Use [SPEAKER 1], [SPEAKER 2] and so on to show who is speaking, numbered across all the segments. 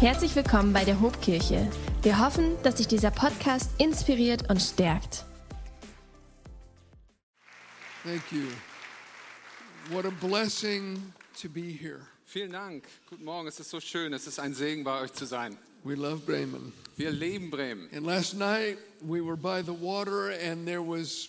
[SPEAKER 1] Herzlich willkommen bei der Hobkirche. Wir hoffen, dass sich dieser Podcast inspiriert und stärkt.
[SPEAKER 2] Thank you. What a blessing to be here.
[SPEAKER 3] Vielen Dank. Guten Morgen. Es ist so schön. Es ist ein Segen, bei euch zu sein.
[SPEAKER 2] We love Bremen.
[SPEAKER 3] Wir lieben Bremen.
[SPEAKER 2] And last night we were by the water and there was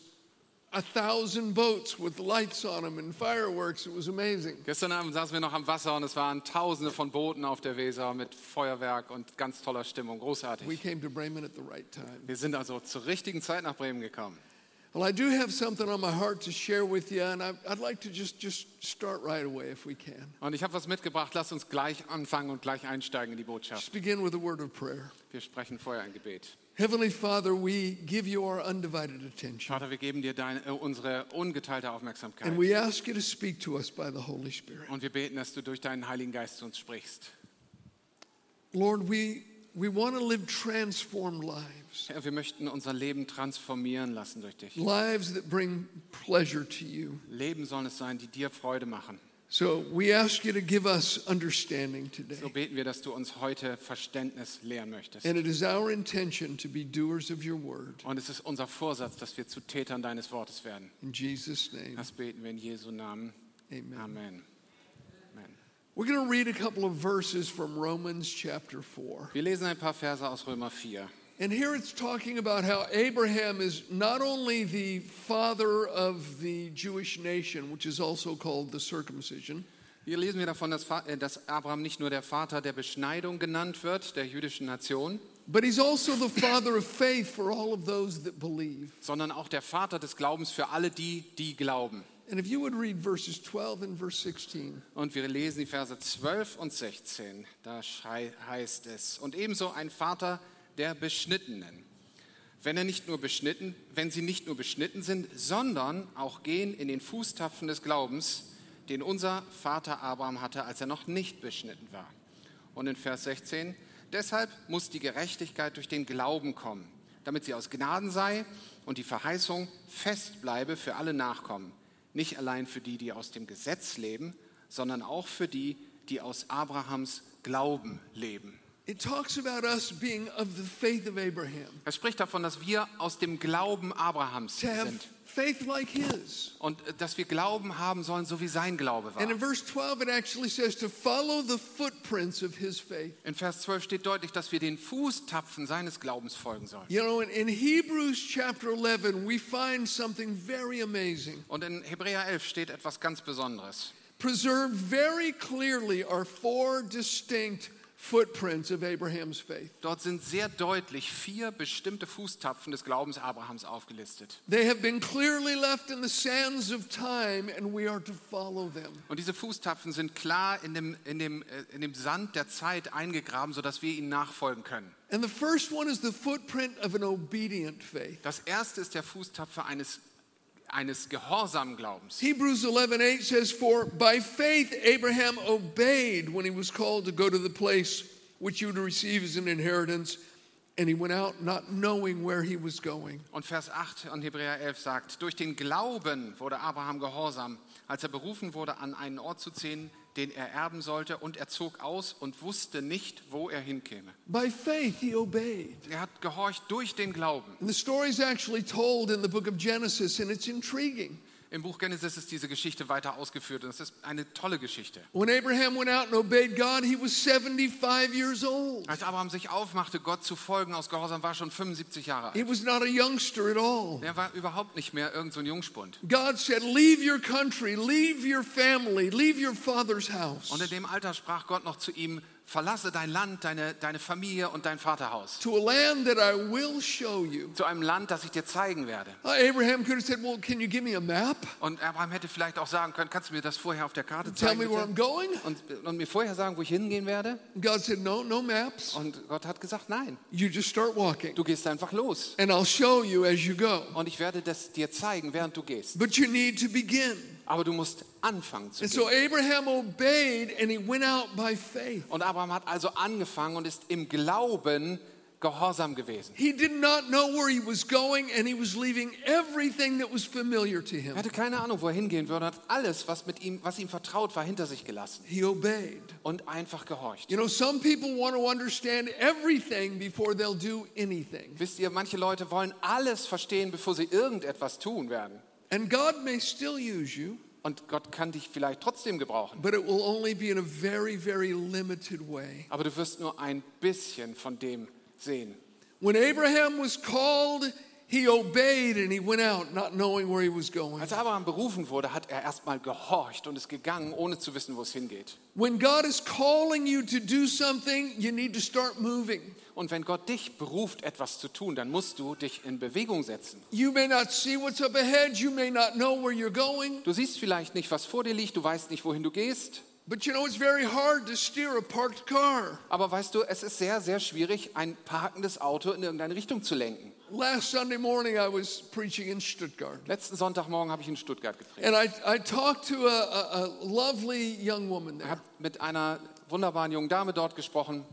[SPEAKER 2] a thousand boats with lights on them and fireworks. It was amazing.
[SPEAKER 3] Gestern Abend saßen wir noch am Wasser und es waren Tausende von Booten auf der Weser mit Feuerwerk und ganz toller Stimmung.
[SPEAKER 2] We
[SPEAKER 3] Großartig.
[SPEAKER 2] came to Bremen at the right time.
[SPEAKER 3] Wir sind also zur richtigen Zeit nach Bremen gekommen.
[SPEAKER 2] Well, I do have something on my heart to share with you, and I, I'd like to just, just start right away if we can.
[SPEAKER 3] Und ich habe was mitgebracht. Lasst uns gleich anfangen und gleich einsteigen in die Botschaft.
[SPEAKER 2] Just begin with a word of prayer.
[SPEAKER 3] Wir sprechen vorher ein Gebet.
[SPEAKER 2] Heavenly Father, we give you our undivided attention,
[SPEAKER 3] Vater, wir geben dir deine, äh, unsere ungeteilte Aufmerksamkeit.
[SPEAKER 2] and we ask you to speak to us by the Holy Spirit.
[SPEAKER 3] Und wir beten, dass du durch deinen Heiligen Geist zu uns sprichst.
[SPEAKER 2] Lord, we, we want to live transformed lives,
[SPEAKER 3] Herr, wir möchten unser Leben transformieren lassen durch dich.
[SPEAKER 2] lives that bring pleasure to you.
[SPEAKER 3] Leben sollen es sein, die dir Freude machen.
[SPEAKER 2] So we ask you to give us understanding
[SPEAKER 3] So
[SPEAKER 2] today.
[SPEAKER 3] beten wir, dass du uns heute Verständnis lehren möchtest.
[SPEAKER 2] And it is our intention to be doers of your word.
[SPEAKER 3] Und es ist unser Vorsatz, dass wir zu Tätern deines Wortes werden.
[SPEAKER 2] In Jesus' name,
[SPEAKER 3] Das beten wir in Jesu Namen.
[SPEAKER 2] amen.
[SPEAKER 3] Amen. Amen.
[SPEAKER 2] We're going to read a couple of verses from Romans chapter 4.
[SPEAKER 3] Wir lesen ein paar Verse aus Römer 4.
[SPEAKER 2] And here it's talking about how Abraham is not only the father of the Jewish nation, which is also called the circumcision,
[SPEAKER 3] Hier lesen wir davon, dass, äh, dass Abraham nicht nur der Vater der Beschneidung genannt wird, der jüdischen Nation,
[SPEAKER 2] but he's also the father of faith for all of those that believe.
[SPEAKER 3] sondern auch der Vater des Glaubens für alle die, die glauben.
[SPEAKER 2] And if you would read verses 12 and verse 16.
[SPEAKER 3] Und wir lesen die Verse 12 und 16. Da heißt es, und ebenso ein Vater der Beschnittenen. Wenn, er nicht nur beschnitten, wenn sie nicht nur beschnitten sind, sondern auch gehen in den Fußtapfen des Glaubens, den unser Vater Abraham hatte, als er noch nicht beschnitten war. Und in Vers 16, deshalb muss die Gerechtigkeit durch den Glauben kommen, damit sie aus Gnaden sei und die Verheißung fest bleibe für alle Nachkommen, nicht allein für die, die aus dem Gesetz leben, sondern auch für die, die aus Abrahams Glauben leben.
[SPEAKER 2] It talks about us being of the faith of Abraham,
[SPEAKER 3] Er spricht davon, dass wir aus dem Glauben Abrahams sind
[SPEAKER 2] faith like his.
[SPEAKER 3] und äh, dass wir Glauben haben sollen, so wie sein Glaube
[SPEAKER 2] And in
[SPEAKER 3] war.
[SPEAKER 2] verse 12, it actually says to follow the footprints of his faith.
[SPEAKER 3] In Vers 12 steht deutlich, dass wir den Fußtapfen seines Glaubens folgen sollen.
[SPEAKER 2] You know, in, in Hebrews chapter 11, we find something very amazing.
[SPEAKER 3] Und in Hebräer 11 steht etwas ganz Besonderes.
[SPEAKER 2] Preserved very clearly are four distinct footprints of Abraham's faith.
[SPEAKER 3] Dort sind sehr deutlich vier bestimmte Fußtapfen des Glaubens Abrahams aufgelistet.
[SPEAKER 2] They have been clearly left in the sands of time, and we are to follow them.
[SPEAKER 3] Und diese Fußtapfen sind klar in dem, in dem, äh, in dem Sand der Zeit eingegraben, sodass wir ihnen nachfolgen können.
[SPEAKER 2] And the first one is the footprint of an obedient faith.
[SPEAKER 3] Das erste ist der Fußtapfer eines, eines gehorsamen Glaubens.
[SPEAKER 2] Hebrews 11:8 says for by faith Abraham obeyed when he was called to go to the place which he would receive as an inheritance and he went out not knowing where he was going.
[SPEAKER 3] Und Vers 8 an Hebräer 11 sagt, durch den Glauben wurde Abraham gehorsam, als er berufen wurde, an einen Ort zu ziehen, den er erben sollte, und er zog aus und wusste nicht, wo er hinkäme.
[SPEAKER 2] By faith he obeyed.
[SPEAKER 3] Er hat gehorcht durch den Glauben.
[SPEAKER 2] And the story is actually told in the book of Genesis and it's intriguing.
[SPEAKER 3] Im Buch Genesis ist diese Geschichte weiter ausgeführt und es ist eine tolle Geschichte.
[SPEAKER 2] When Abraham went out and obeyed God, he was 75 years old.
[SPEAKER 3] Als Abraham sich aufmachte, Gott zu folgen aus Gehorsam, war er schon 75 Jahre
[SPEAKER 2] He
[SPEAKER 3] alt.
[SPEAKER 2] was not a youngster at all.
[SPEAKER 3] Er war überhaupt nicht mehr irgend so ein Jungspund.
[SPEAKER 2] God said, Leave your country, leave your family, leave your father's house
[SPEAKER 3] Und in dem Alter sprach Gott noch zu ihm, verlasse dein Land, deine, deine Familie und dein Vaterhaus.
[SPEAKER 2] to a land that I will show you.
[SPEAKER 3] Zu einem Land, das ich dir zeigen werde.
[SPEAKER 2] Uh, Abraham could have said, Well, can you give me a map?
[SPEAKER 3] Und Abraham hätte vielleicht auch sagen können, kannst du mir das vorher auf der Karte
[SPEAKER 2] Tell
[SPEAKER 3] zeigen?
[SPEAKER 2] me where I'm going?
[SPEAKER 3] Und, und mir vorher sagen, wo ich hingehen werde?
[SPEAKER 2] God said, No, no maps.
[SPEAKER 3] Und Gott hat gesagt, nein,
[SPEAKER 2] You just start walking,
[SPEAKER 3] du gehst einfach los.
[SPEAKER 2] and I'll show you as you go.
[SPEAKER 3] Und ich werde das dir zeigen, während du gehst.
[SPEAKER 2] But you need to begin.
[SPEAKER 3] Aber du musst anfangen zu
[SPEAKER 2] And so
[SPEAKER 3] gehen.
[SPEAKER 2] Abraham obeyed, and he went out by faith.
[SPEAKER 3] Und Abraham hat also angefangen und ist im Glauben gehorsam gewesen.
[SPEAKER 2] He did not know where he was going, and he was leaving everything that was familiar to
[SPEAKER 3] Er
[SPEAKER 2] him.
[SPEAKER 3] hatte keine Ahnung, wo er hingehen würde, hat alles, was, mit ihm, was ihm vertraut war, hinter sich gelassen
[SPEAKER 2] He obeyed.
[SPEAKER 3] und einfach gehorcht.
[SPEAKER 2] You know, some people want to understand everything before they'll do anything.
[SPEAKER 3] Wisst ihr, manche Leute wollen alles verstehen, bevor sie irgendetwas tun werden.
[SPEAKER 2] And God may still use you,
[SPEAKER 3] Und Gott kann dich vielleicht trotzdem gebrauchen.
[SPEAKER 2] but it will only be in a very, very limited way.
[SPEAKER 3] Aber du wirst nur ein bisschen von dem sehen.
[SPEAKER 2] When Abraham was called, he obeyed and he went out, not knowing where he was going.
[SPEAKER 3] Als Abraham berufen wurde, hat er erstmal gehorcht und ist gegangen, ohne zu wissen, wo es hingeht.
[SPEAKER 2] When God is calling you to do something, you need to start moving.
[SPEAKER 3] Und wenn Gott dich beruft, etwas zu tun, dann musst du dich in Bewegung setzen.
[SPEAKER 2] You may not see what's up ahead, you may not know where you're going,
[SPEAKER 3] Du siehst vielleicht nicht, was vor dir liegt, du weißt nicht, wohin du gehst.
[SPEAKER 2] but you know it's very hard to steer a parked car.
[SPEAKER 3] Aber weißt du, es ist sehr, sehr schwierig, ein parkendes Auto in irgendeine Richtung zu lenken.
[SPEAKER 2] Last Sunday morning, I was preaching in Stuttgart.
[SPEAKER 3] Letzten Sonntagmorgen habe ich in Stuttgart gepredigt.
[SPEAKER 2] And I, I talked to a, a, lovely young woman
[SPEAKER 3] Ich
[SPEAKER 2] there.
[SPEAKER 3] habe mit einer wunderbaren jungen Dame dort gesprochen.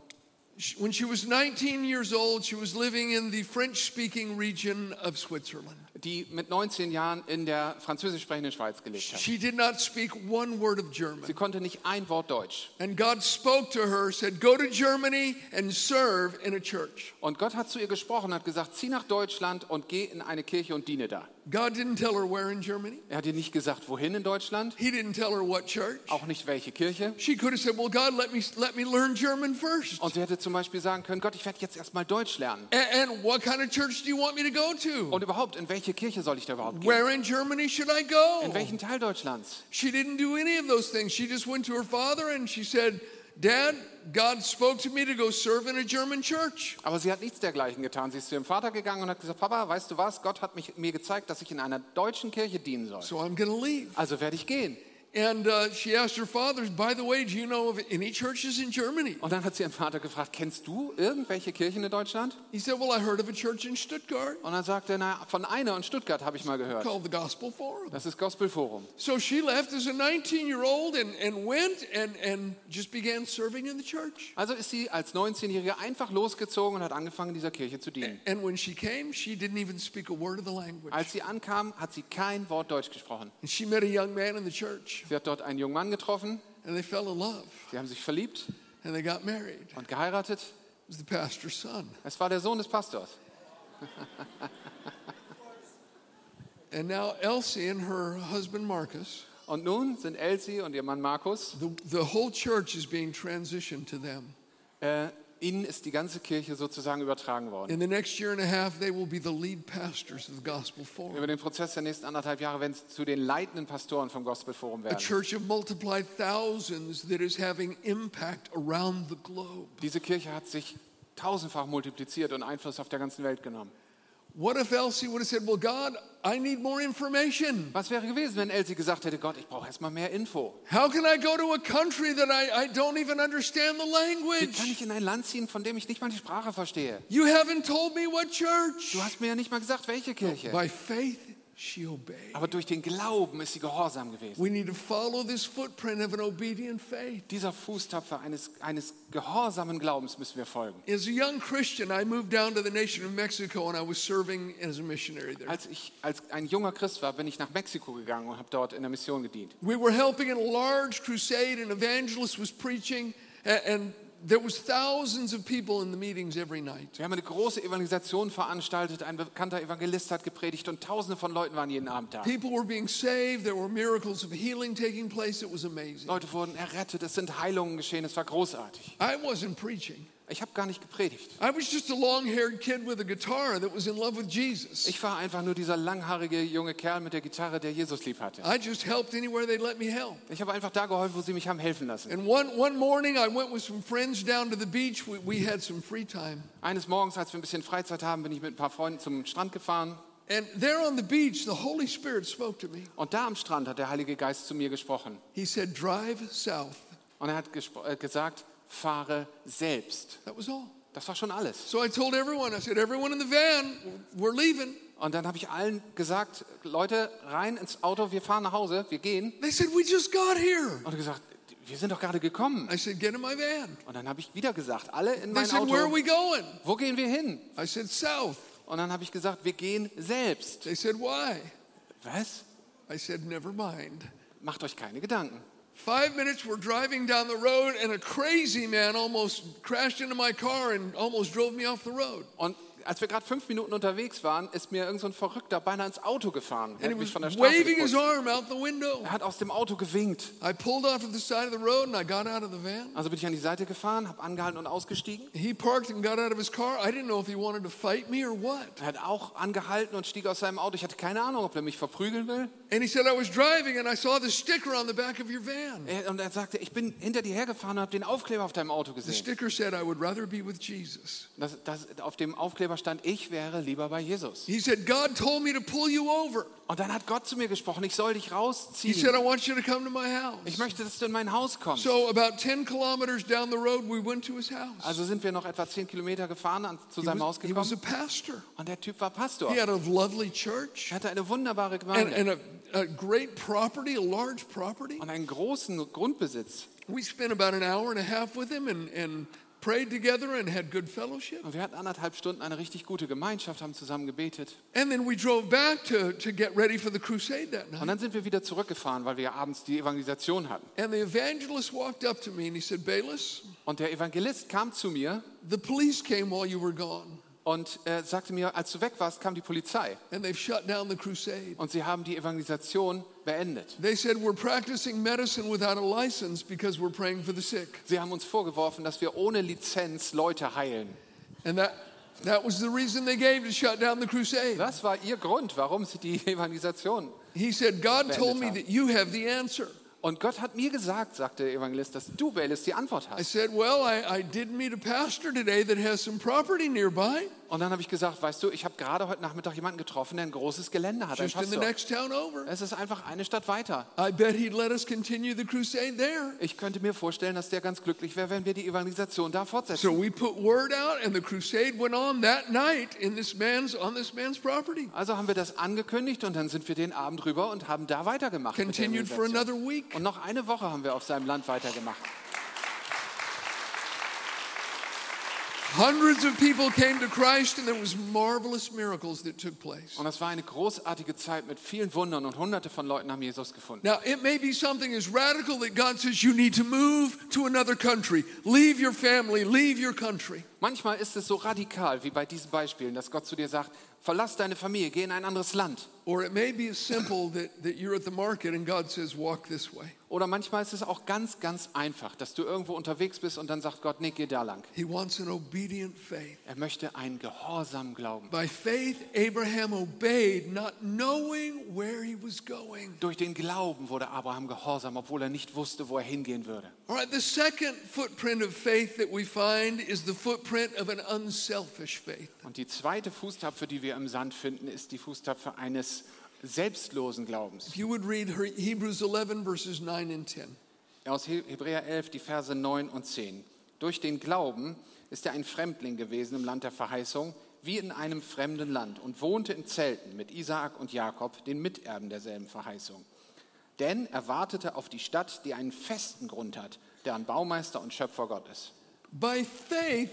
[SPEAKER 2] When she was 19 years old, she was living in the French speaking region of Switzerland.
[SPEAKER 3] Die mit 19 Jahren in der französisch sprechenden Schweiz gelebt hat.
[SPEAKER 2] She did not speak one word of German.
[SPEAKER 3] Sie konnte nicht ein Wort Deutsch.
[SPEAKER 2] And God spoke to her, said, Go to Germany and serve in a church.
[SPEAKER 3] Und Gott hat zu ihr gesprochen und hat gesagt, zieh nach Deutschland und geh in eine Kirche und diene da.
[SPEAKER 2] God didn't tell her where in Germany.
[SPEAKER 3] Er hat ihr nicht gesagt, wohin in Deutschland,
[SPEAKER 2] He didn't tell her what church.
[SPEAKER 3] auch nicht welche Kirche.
[SPEAKER 2] She could have said, Well, God, let me, let me learn German first.
[SPEAKER 3] Und sie hätte zum Beispiel sagen können, Gott, ich werde jetzt erstmal Deutsch lernen.
[SPEAKER 2] And, and what kind of church do you want me to go to?
[SPEAKER 3] Und überhaupt, in welche Kirche soll ich da überhaupt gehen?
[SPEAKER 2] Where in Germany should I go?
[SPEAKER 3] In welchen Teil Deutschlands?
[SPEAKER 2] She didn't do any of those things. She just went to her father and she said, Dad, God spoke to me to go serve in a German church.
[SPEAKER 3] Aber sie hat nichts dergleichen getan. Sie ist zu ihrem Vater gegangen und hat gesagt, Papa, weißt du was? Gott hat mich, mir gezeigt, dass ich in einer deutschen Kirche dienen soll.
[SPEAKER 2] So I'm going to leave.
[SPEAKER 3] Also werde ich gehen.
[SPEAKER 2] And uh, she asked her father, By the way, do you know of any churches in Germany?
[SPEAKER 3] Und dann hat sie ihren Vater gefragt, kennst du irgendwelche Kirchen in Deutschland?
[SPEAKER 2] He said, Well, I heard of a church in Stuttgart
[SPEAKER 3] Und dann sagte er, na, von einer in Stuttgart habe ich mal gehört.
[SPEAKER 2] called the Gospel Forum.
[SPEAKER 3] Das ist Gospel Forum.
[SPEAKER 2] So she left as a 19 year old and, and went and, and just began serving in the church.
[SPEAKER 3] Also ist sie als 19-Jährige einfach losgezogen und hat angefangen, in dieser Kirche zu dienen.
[SPEAKER 2] And when she came, she didn't even speak a word of the language.
[SPEAKER 3] Als sie ankam, hat sie kein Wort Deutsch gesprochen.
[SPEAKER 2] And she met a young man in the church
[SPEAKER 3] Sie hat dort einen jungen Mann getroffen,
[SPEAKER 2] and they fell in love
[SPEAKER 3] sie haben sich verliebt
[SPEAKER 2] and they got married.
[SPEAKER 3] und geheiratet.
[SPEAKER 2] It was the pastor's son.
[SPEAKER 3] Es war der Sohn des Pastors.
[SPEAKER 2] And now Elsie and her husband Marcus,
[SPEAKER 3] Und nun sind Elsie und ihr Mann Markus,
[SPEAKER 2] the, the whole church is being transitioned to them.
[SPEAKER 3] äh, ihnen ist die ganze Kirche sozusagen übertragen worden.
[SPEAKER 2] In the next year and a half, they will be the lead pastors of the Gospel Forum.
[SPEAKER 3] Über den Prozess der nächsten anderthalb Jahre werden sie zu den leitenden Pastoren vom Gospel Forum
[SPEAKER 2] A
[SPEAKER 3] werden.
[SPEAKER 2] church of multiplied thousands that is having impact around the globe.
[SPEAKER 3] Diese Kirche hat sich tausendfach multipliziert und Einfluss auf der ganzen Welt genommen.
[SPEAKER 2] What if Elsie would have said, Well, God, I need more information?
[SPEAKER 3] Was wäre gewesen, wenn Elsie gesagt hätte, Gott, ich brauche erstmal mehr Info.
[SPEAKER 2] How can I go to a country that I, I don't even understand the
[SPEAKER 3] Wie kann
[SPEAKER 2] language?
[SPEAKER 3] ich in ein Land ziehen, von dem ich nicht mal die Sprache verstehe?
[SPEAKER 2] You haven't told me what church.
[SPEAKER 3] Du hast mir ja nicht mal gesagt, welche Kirche.
[SPEAKER 2] By faith.
[SPEAKER 3] Aber durch den Glauben ist sie gehorsam gewesen.
[SPEAKER 2] We need to follow this footprint of an obedient faith.
[SPEAKER 3] Dieser Fußtapfer eines, eines gehorsamen Glaubens müssen wir folgen.
[SPEAKER 2] As a young Christian, I moved down to the nation of Mexico and I was serving as a missionary there.
[SPEAKER 3] Als ich als ein junger Christ war, bin ich nach Mexiko gegangen und habe dort in der Mission gedient.
[SPEAKER 2] We were helping in a large crusade, an evangelist was preaching, and there was thousands of people in the meetings every night.
[SPEAKER 3] Wir haben eine große Evangelisation veranstaltet, ein bekannter Evangelist hat gepredigt und tausende von Leuten waren jeden Abend da.
[SPEAKER 2] People were being saved, there were miracles of healing taking place, it was amazing.
[SPEAKER 3] Leute wurden errettet, es sind Heilungen geschehen, es war großartig.
[SPEAKER 2] I wasn't preaching.
[SPEAKER 3] Ich habe gar nicht gepredigt.
[SPEAKER 2] I was just a long haired kid with a guitar that was in love with Jesus.
[SPEAKER 3] Ich war einfach nur dieser langhaarige junge Kerl mit der Gitarre, der Jesus lieb hatte. Ich habe einfach da geholfen, wo sie mich haben helfen lassen.
[SPEAKER 2] And one, one morning, I went with some friends down to the beach. We, we had some free time.
[SPEAKER 3] Eines Morgens, als wir ein bisschen Freizeit haben, bin ich mit ein paar Freunden zum Strand gefahren.
[SPEAKER 2] And there on the beach, the Holy Spirit spoke to me.
[SPEAKER 3] Und da am Strand hat der Heilige Geist zu mir gesprochen.
[SPEAKER 2] He said, Drive south.
[SPEAKER 3] Und er hat äh, gesagt, fahre selbst.
[SPEAKER 2] That was all.
[SPEAKER 3] Das war schon alles.
[SPEAKER 2] So I told everyone, I said, Everyone in the van, we're leaving.
[SPEAKER 3] Und dann habe ich allen gesagt, Leute, rein ins Auto, wir fahren nach Hause, wir gehen.
[SPEAKER 2] They said, We just got here.
[SPEAKER 3] Und gesagt, wir sind doch gerade gekommen.
[SPEAKER 2] I said, Get in my van.
[SPEAKER 3] Und dann habe ich wieder gesagt, alle in
[SPEAKER 2] They
[SPEAKER 3] mein
[SPEAKER 2] said, Where are
[SPEAKER 3] Auto.
[SPEAKER 2] we going?
[SPEAKER 3] Wo gehen wir hin?
[SPEAKER 2] I said, South.
[SPEAKER 3] Und dann habe ich gesagt, wir gehen selbst.
[SPEAKER 2] They said, Why?
[SPEAKER 3] Was?
[SPEAKER 2] I said, Never mind.
[SPEAKER 3] Macht euch keine Gedanken.
[SPEAKER 2] Five minutes, we're driving down the road, and a crazy man almost crashed into my car and almost drove me off the road.
[SPEAKER 3] Und als wir gerade fünf Minuten unterwegs waren, ist mir irgend so ein Verrückter beinahe ins Auto gefahren. Er hat mich von der Straße
[SPEAKER 2] waving his arm out the window.
[SPEAKER 3] Er hat aus dem Auto gewinkt.
[SPEAKER 2] I pulled off to the side of the road and I got out of the van.
[SPEAKER 3] Also bin ich an die Seite gefahren, habe angehalten und ausgestiegen.
[SPEAKER 2] He parked and got out of his car. I didn't know if he wanted to fight me or what.
[SPEAKER 3] Er hat auch angehalten und stieg aus seinem Auto. Ich hatte keine Ahnung, ob er mich verprügeln will.
[SPEAKER 2] And he said, I was driving and I saw the sticker on the back of your van.
[SPEAKER 3] Er, und er sagte, ich bin hinter dir hergefahren und habe den Aufkleber auf deinem Auto
[SPEAKER 2] The
[SPEAKER 3] gesehen.
[SPEAKER 2] sticker said, I would rather be with Jesus.
[SPEAKER 3] Das, das, auf dem Aufkleber stand, ich wäre lieber bei Jesus.
[SPEAKER 2] He said, God told me to pull you over.
[SPEAKER 3] Und dann hat Gott zu mir gesprochen, ich soll dich
[SPEAKER 2] He said,
[SPEAKER 3] rausziehen.
[SPEAKER 2] I want you to come to my house.
[SPEAKER 3] Ich möchte, dass du in mein Haus kommst.
[SPEAKER 2] So, about 10 kilometers down the road, we went to his house.
[SPEAKER 3] Also sind wir noch etwa zehn Kilometer gefahren an, zu
[SPEAKER 2] He
[SPEAKER 3] seinem Haus
[SPEAKER 2] was, he was a
[SPEAKER 3] gekommen.
[SPEAKER 2] pastor.
[SPEAKER 3] Und der Typ war Pastor.
[SPEAKER 2] He had a lovely church
[SPEAKER 3] Er hatte eine wunderbare
[SPEAKER 2] and,
[SPEAKER 3] Gemeinde
[SPEAKER 2] and a, a great property, a large property.
[SPEAKER 3] und einen großen Grundbesitz.
[SPEAKER 2] We spent about an hour and a half with him and, and prayed together and had good fellowship.
[SPEAKER 3] Und wir hatten anderthalb Stunden eine richtig gute Gemeinschaft, haben zusammen gebetet.
[SPEAKER 2] And then we drove back to, to get ready for the crusade that
[SPEAKER 3] Und
[SPEAKER 2] night.
[SPEAKER 3] dann sind wir wieder zurückgefahren, weil wir ja abends die Evangelisation hatten.
[SPEAKER 2] And the evangelist walked up to me and he said, Bayless,
[SPEAKER 3] Und der Evangelist kam zu mir
[SPEAKER 2] the police came while you were gone
[SPEAKER 3] und äh, sagte mir, als du weg warst, kam die Polizei.
[SPEAKER 2] and they've shut down the crusade.
[SPEAKER 3] Und sie haben die Evangelisation beendet. Sie haben uns vorgeworfen, dass wir ohne Lizenz Leute heilen.
[SPEAKER 2] And that, was the reason they gave to shut down the crusade.
[SPEAKER 3] Das war ihr Grund, warum sie die Evangelisation.
[SPEAKER 2] He said, God told me that you have the answer.
[SPEAKER 3] Und Gott hat mir gesagt, sagte der Evangelist, dass du, Bayless, die Antwort
[SPEAKER 2] I
[SPEAKER 3] hast.
[SPEAKER 2] said, Well, I, I did meet a pastor today that has some property nearby,
[SPEAKER 3] Und dann habe ich gesagt, weißt du, ich habe gerade heute Nachmittag jemanden getroffen, der ein großes Gelände hat,
[SPEAKER 2] just in the next town over.
[SPEAKER 3] Es ist einfach eine Stadt weiter.
[SPEAKER 2] I bet he'd let us continue the crusade there.
[SPEAKER 3] Ich könnte mir vorstellen, dass der ganz glücklich wäre, wenn wir die Evangelisation da fortsetzen.
[SPEAKER 2] So we put word out, and the crusade went on that night in this man's on this man's property.
[SPEAKER 3] Also haben wir das angekündigt und dann sind wir den Abend rüber und haben da weitergemacht.
[SPEAKER 2] Continued for another week.
[SPEAKER 3] Und noch eine Woche haben wir auf seinem Land weitergemacht.
[SPEAKER 2] Hundreds of people came to Christ, and there was marvelous miracles that took place.
[SPEAKER 3] Und das war eine großartige Zeit mit vielen Wundern und hunderte von Leuten haben Jesus gefunden.
[SPEAKER 2] Now, it may be something as radical that God says you need to move to another country, leave your family, leave your country.
[SPEAKER 3] Manchmal ist es so radikal wie bei diesen Beispielen, dass Gott zu dir sagt, verlass deine Familie, geh in ein anderes Land.
[SPEAKER 2] Or it may be as simple that, that you're at the market and God says, walk this way.
[SPEAKER 3] Oder manchmal ist es auch ganz, ganz einfach, dass du irgendwo unterwegs bist und dann sagt Gott, nee, geh da lang.
[SPEAKER 2] He wants an obedient faith.
[SPEAKER 3] Er möchte einen gehorsamen Glauben.
[SPEAKER 2] By faith, Abraham obeyed, not knowing where he was going.
[SPEAKER 3] Durch den Glauben wurde Abraham gehorsam, obwohl er nicht wusste, wo er hingehen würde.
[SPEAKER 2] All right, the second footprint of faith that we find is the footprint of an unselfish faith.
[SPEAKER 3] Und die zweite Fußtapfe, die wir im Sand finden, ist die Fußtapfe eines selbstlosen Glaubens.
[SPEAKER 2] If you would read He- Hebrews 11, verses 9 and 10.
[SPEAKER 3] Aus He- Hebräer 11, die Verse 9 und 10. Durch den Glauben ist er ein Fremdling gewesen im Land der Verheißung, wie in einem fremden Land und wohnte in Zelten mit Isaak und Jakob, den Miterben derselben Verheißung. Denn er wartete auf die Stadt, die einen festen Grund hat, der ein Baumeister und Schöpfer Gott ist.
[SPEAKER 2] By faith,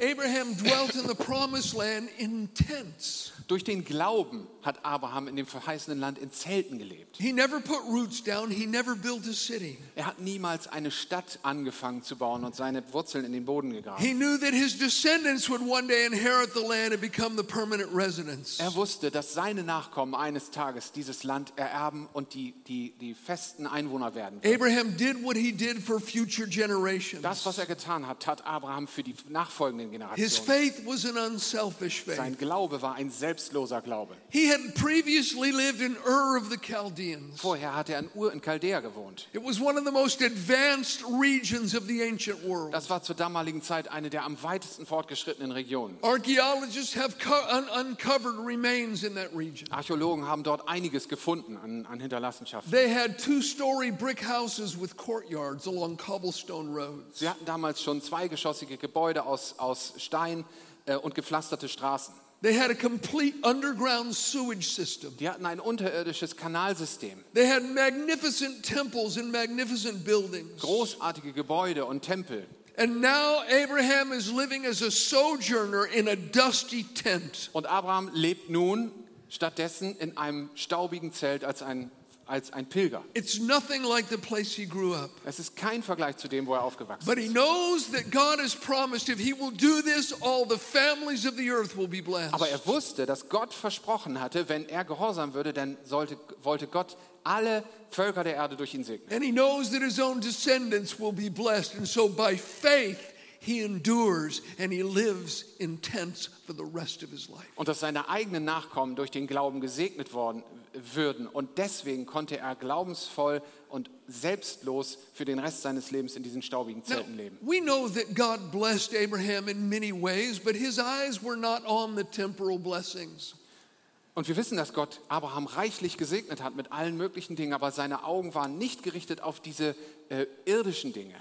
[SPEAKER 2] Abraham dwelt in the promised land in tents.
[SPEAKER 3] Durch den Glauben hat Abraham in dem verheißenen Land in Zelten gelebt.
[SPEAKER 2] He never put roots down, he never built a city.
[SPEAKER 3] Er hat niemals eine Stadt angefangen zu bauen und seine Wurzeln in den Boden gegraben.
[SPEAKER 2] He knew that his descendants would one day inherit the land and become the permanent residents.
[SPEAKER 3] Er wusste, dass seine Nachkommen eines Tages dieses Land ererben und die, die, die festen Einwohner werden. würden.
[SPEAKER 2] Abraham did what he did for future generations.
[SPEAKER 3] Das, was er getan hat, tat Abraham für die nachfolgenden
[SPEAKER 2] His
[SPEAKER 3] Generationen.
[SPEAKER 2] faith was an unselfish faith.
[SPEAKER 3] Sein Glaube war ein selbstloser Glaube.
[SPEAKER 2] He had previously lived in Ur of the Chaldeans.
[SPEAKER 3] Vorher hatte er in Ur in Chaldea gewohnt.
[SPEAKER 2] It was one of the most advanced regions of the ancient world.
[SPEAKER 3] Das war zur damaligen Zeit eine der am weitesten fortgeschrittenen Regionen.
[SPEAKER 2] Archaeologists have co- un- uncovered remains in that region.
[SPEAKER 3] Archäologen haben dort einiges gefunden an, an Hinterlassenschaften.
[SPEAKER 2] They had two story brick houses with courtyards along cobblestone roads.
[SPEAKER 3] Sie hatten damals schon zweigeschossige Gebäude aus, aus Stein äh, und gepflasterte Straßen.
[SPEAKER 2] They had a complete underground sewage system.
[SPEAKER 3] Die hatten ein unterirdisches Kanalsystem,
[SPEAKER 2] They had magnificent temples and magnificent buildings.
[SPEAKER 3] großartige Gebäude und Tempel.
[SPEAKER 2] And now Abraham is living as a sojourner in a dusty tent.
[SPEAKER 3] Und Abraham lebt nun stattdessen in einem staubigen Zelt als ein, als ein Pilger.
[SPEAKER 2] It's nothing like the place he grew up.
[SPEAKER 3] Es ist kein Vergleich zu dem, wo er aufgewachsen
[SPEAKER 2] But he
[SPEAKER 3] ist.
[SPEAKER 2] knows that God has promised if he will do this, all the families of the earth will be blessed.
[SPEAKER 3] Aber er wusste, dass Gott versprochen hatte, wenn er gehorsam würde, dann sollte, wollte Gott alle Völker der Erde durch ihn segnen.
[SPEAKER 2] And he knows that his own descendants will be blessed. And so by faith, he endures and he lives in tents for the rest of his life.
[SPEAKER 3] Und dass seine eigenen Nachkommen durch den Glauben gesegnet worden würden. Und deswegen konnte er glaubensvoll und selbstlos für den Rest seines Lebens in diesen staubigen Zelten leben.
[SPEAKER 2] we know that God blessed Abraham in many ways, but his eyes were not on the temporal blessings.
[SPEAKER 3] Und wir wissen, dass Gott Abraham reichlich gesegnet hat mit allen möglichen Dingen, aber seine Augen waren nicht gerichtet auf diese äh, irdischen Dinge,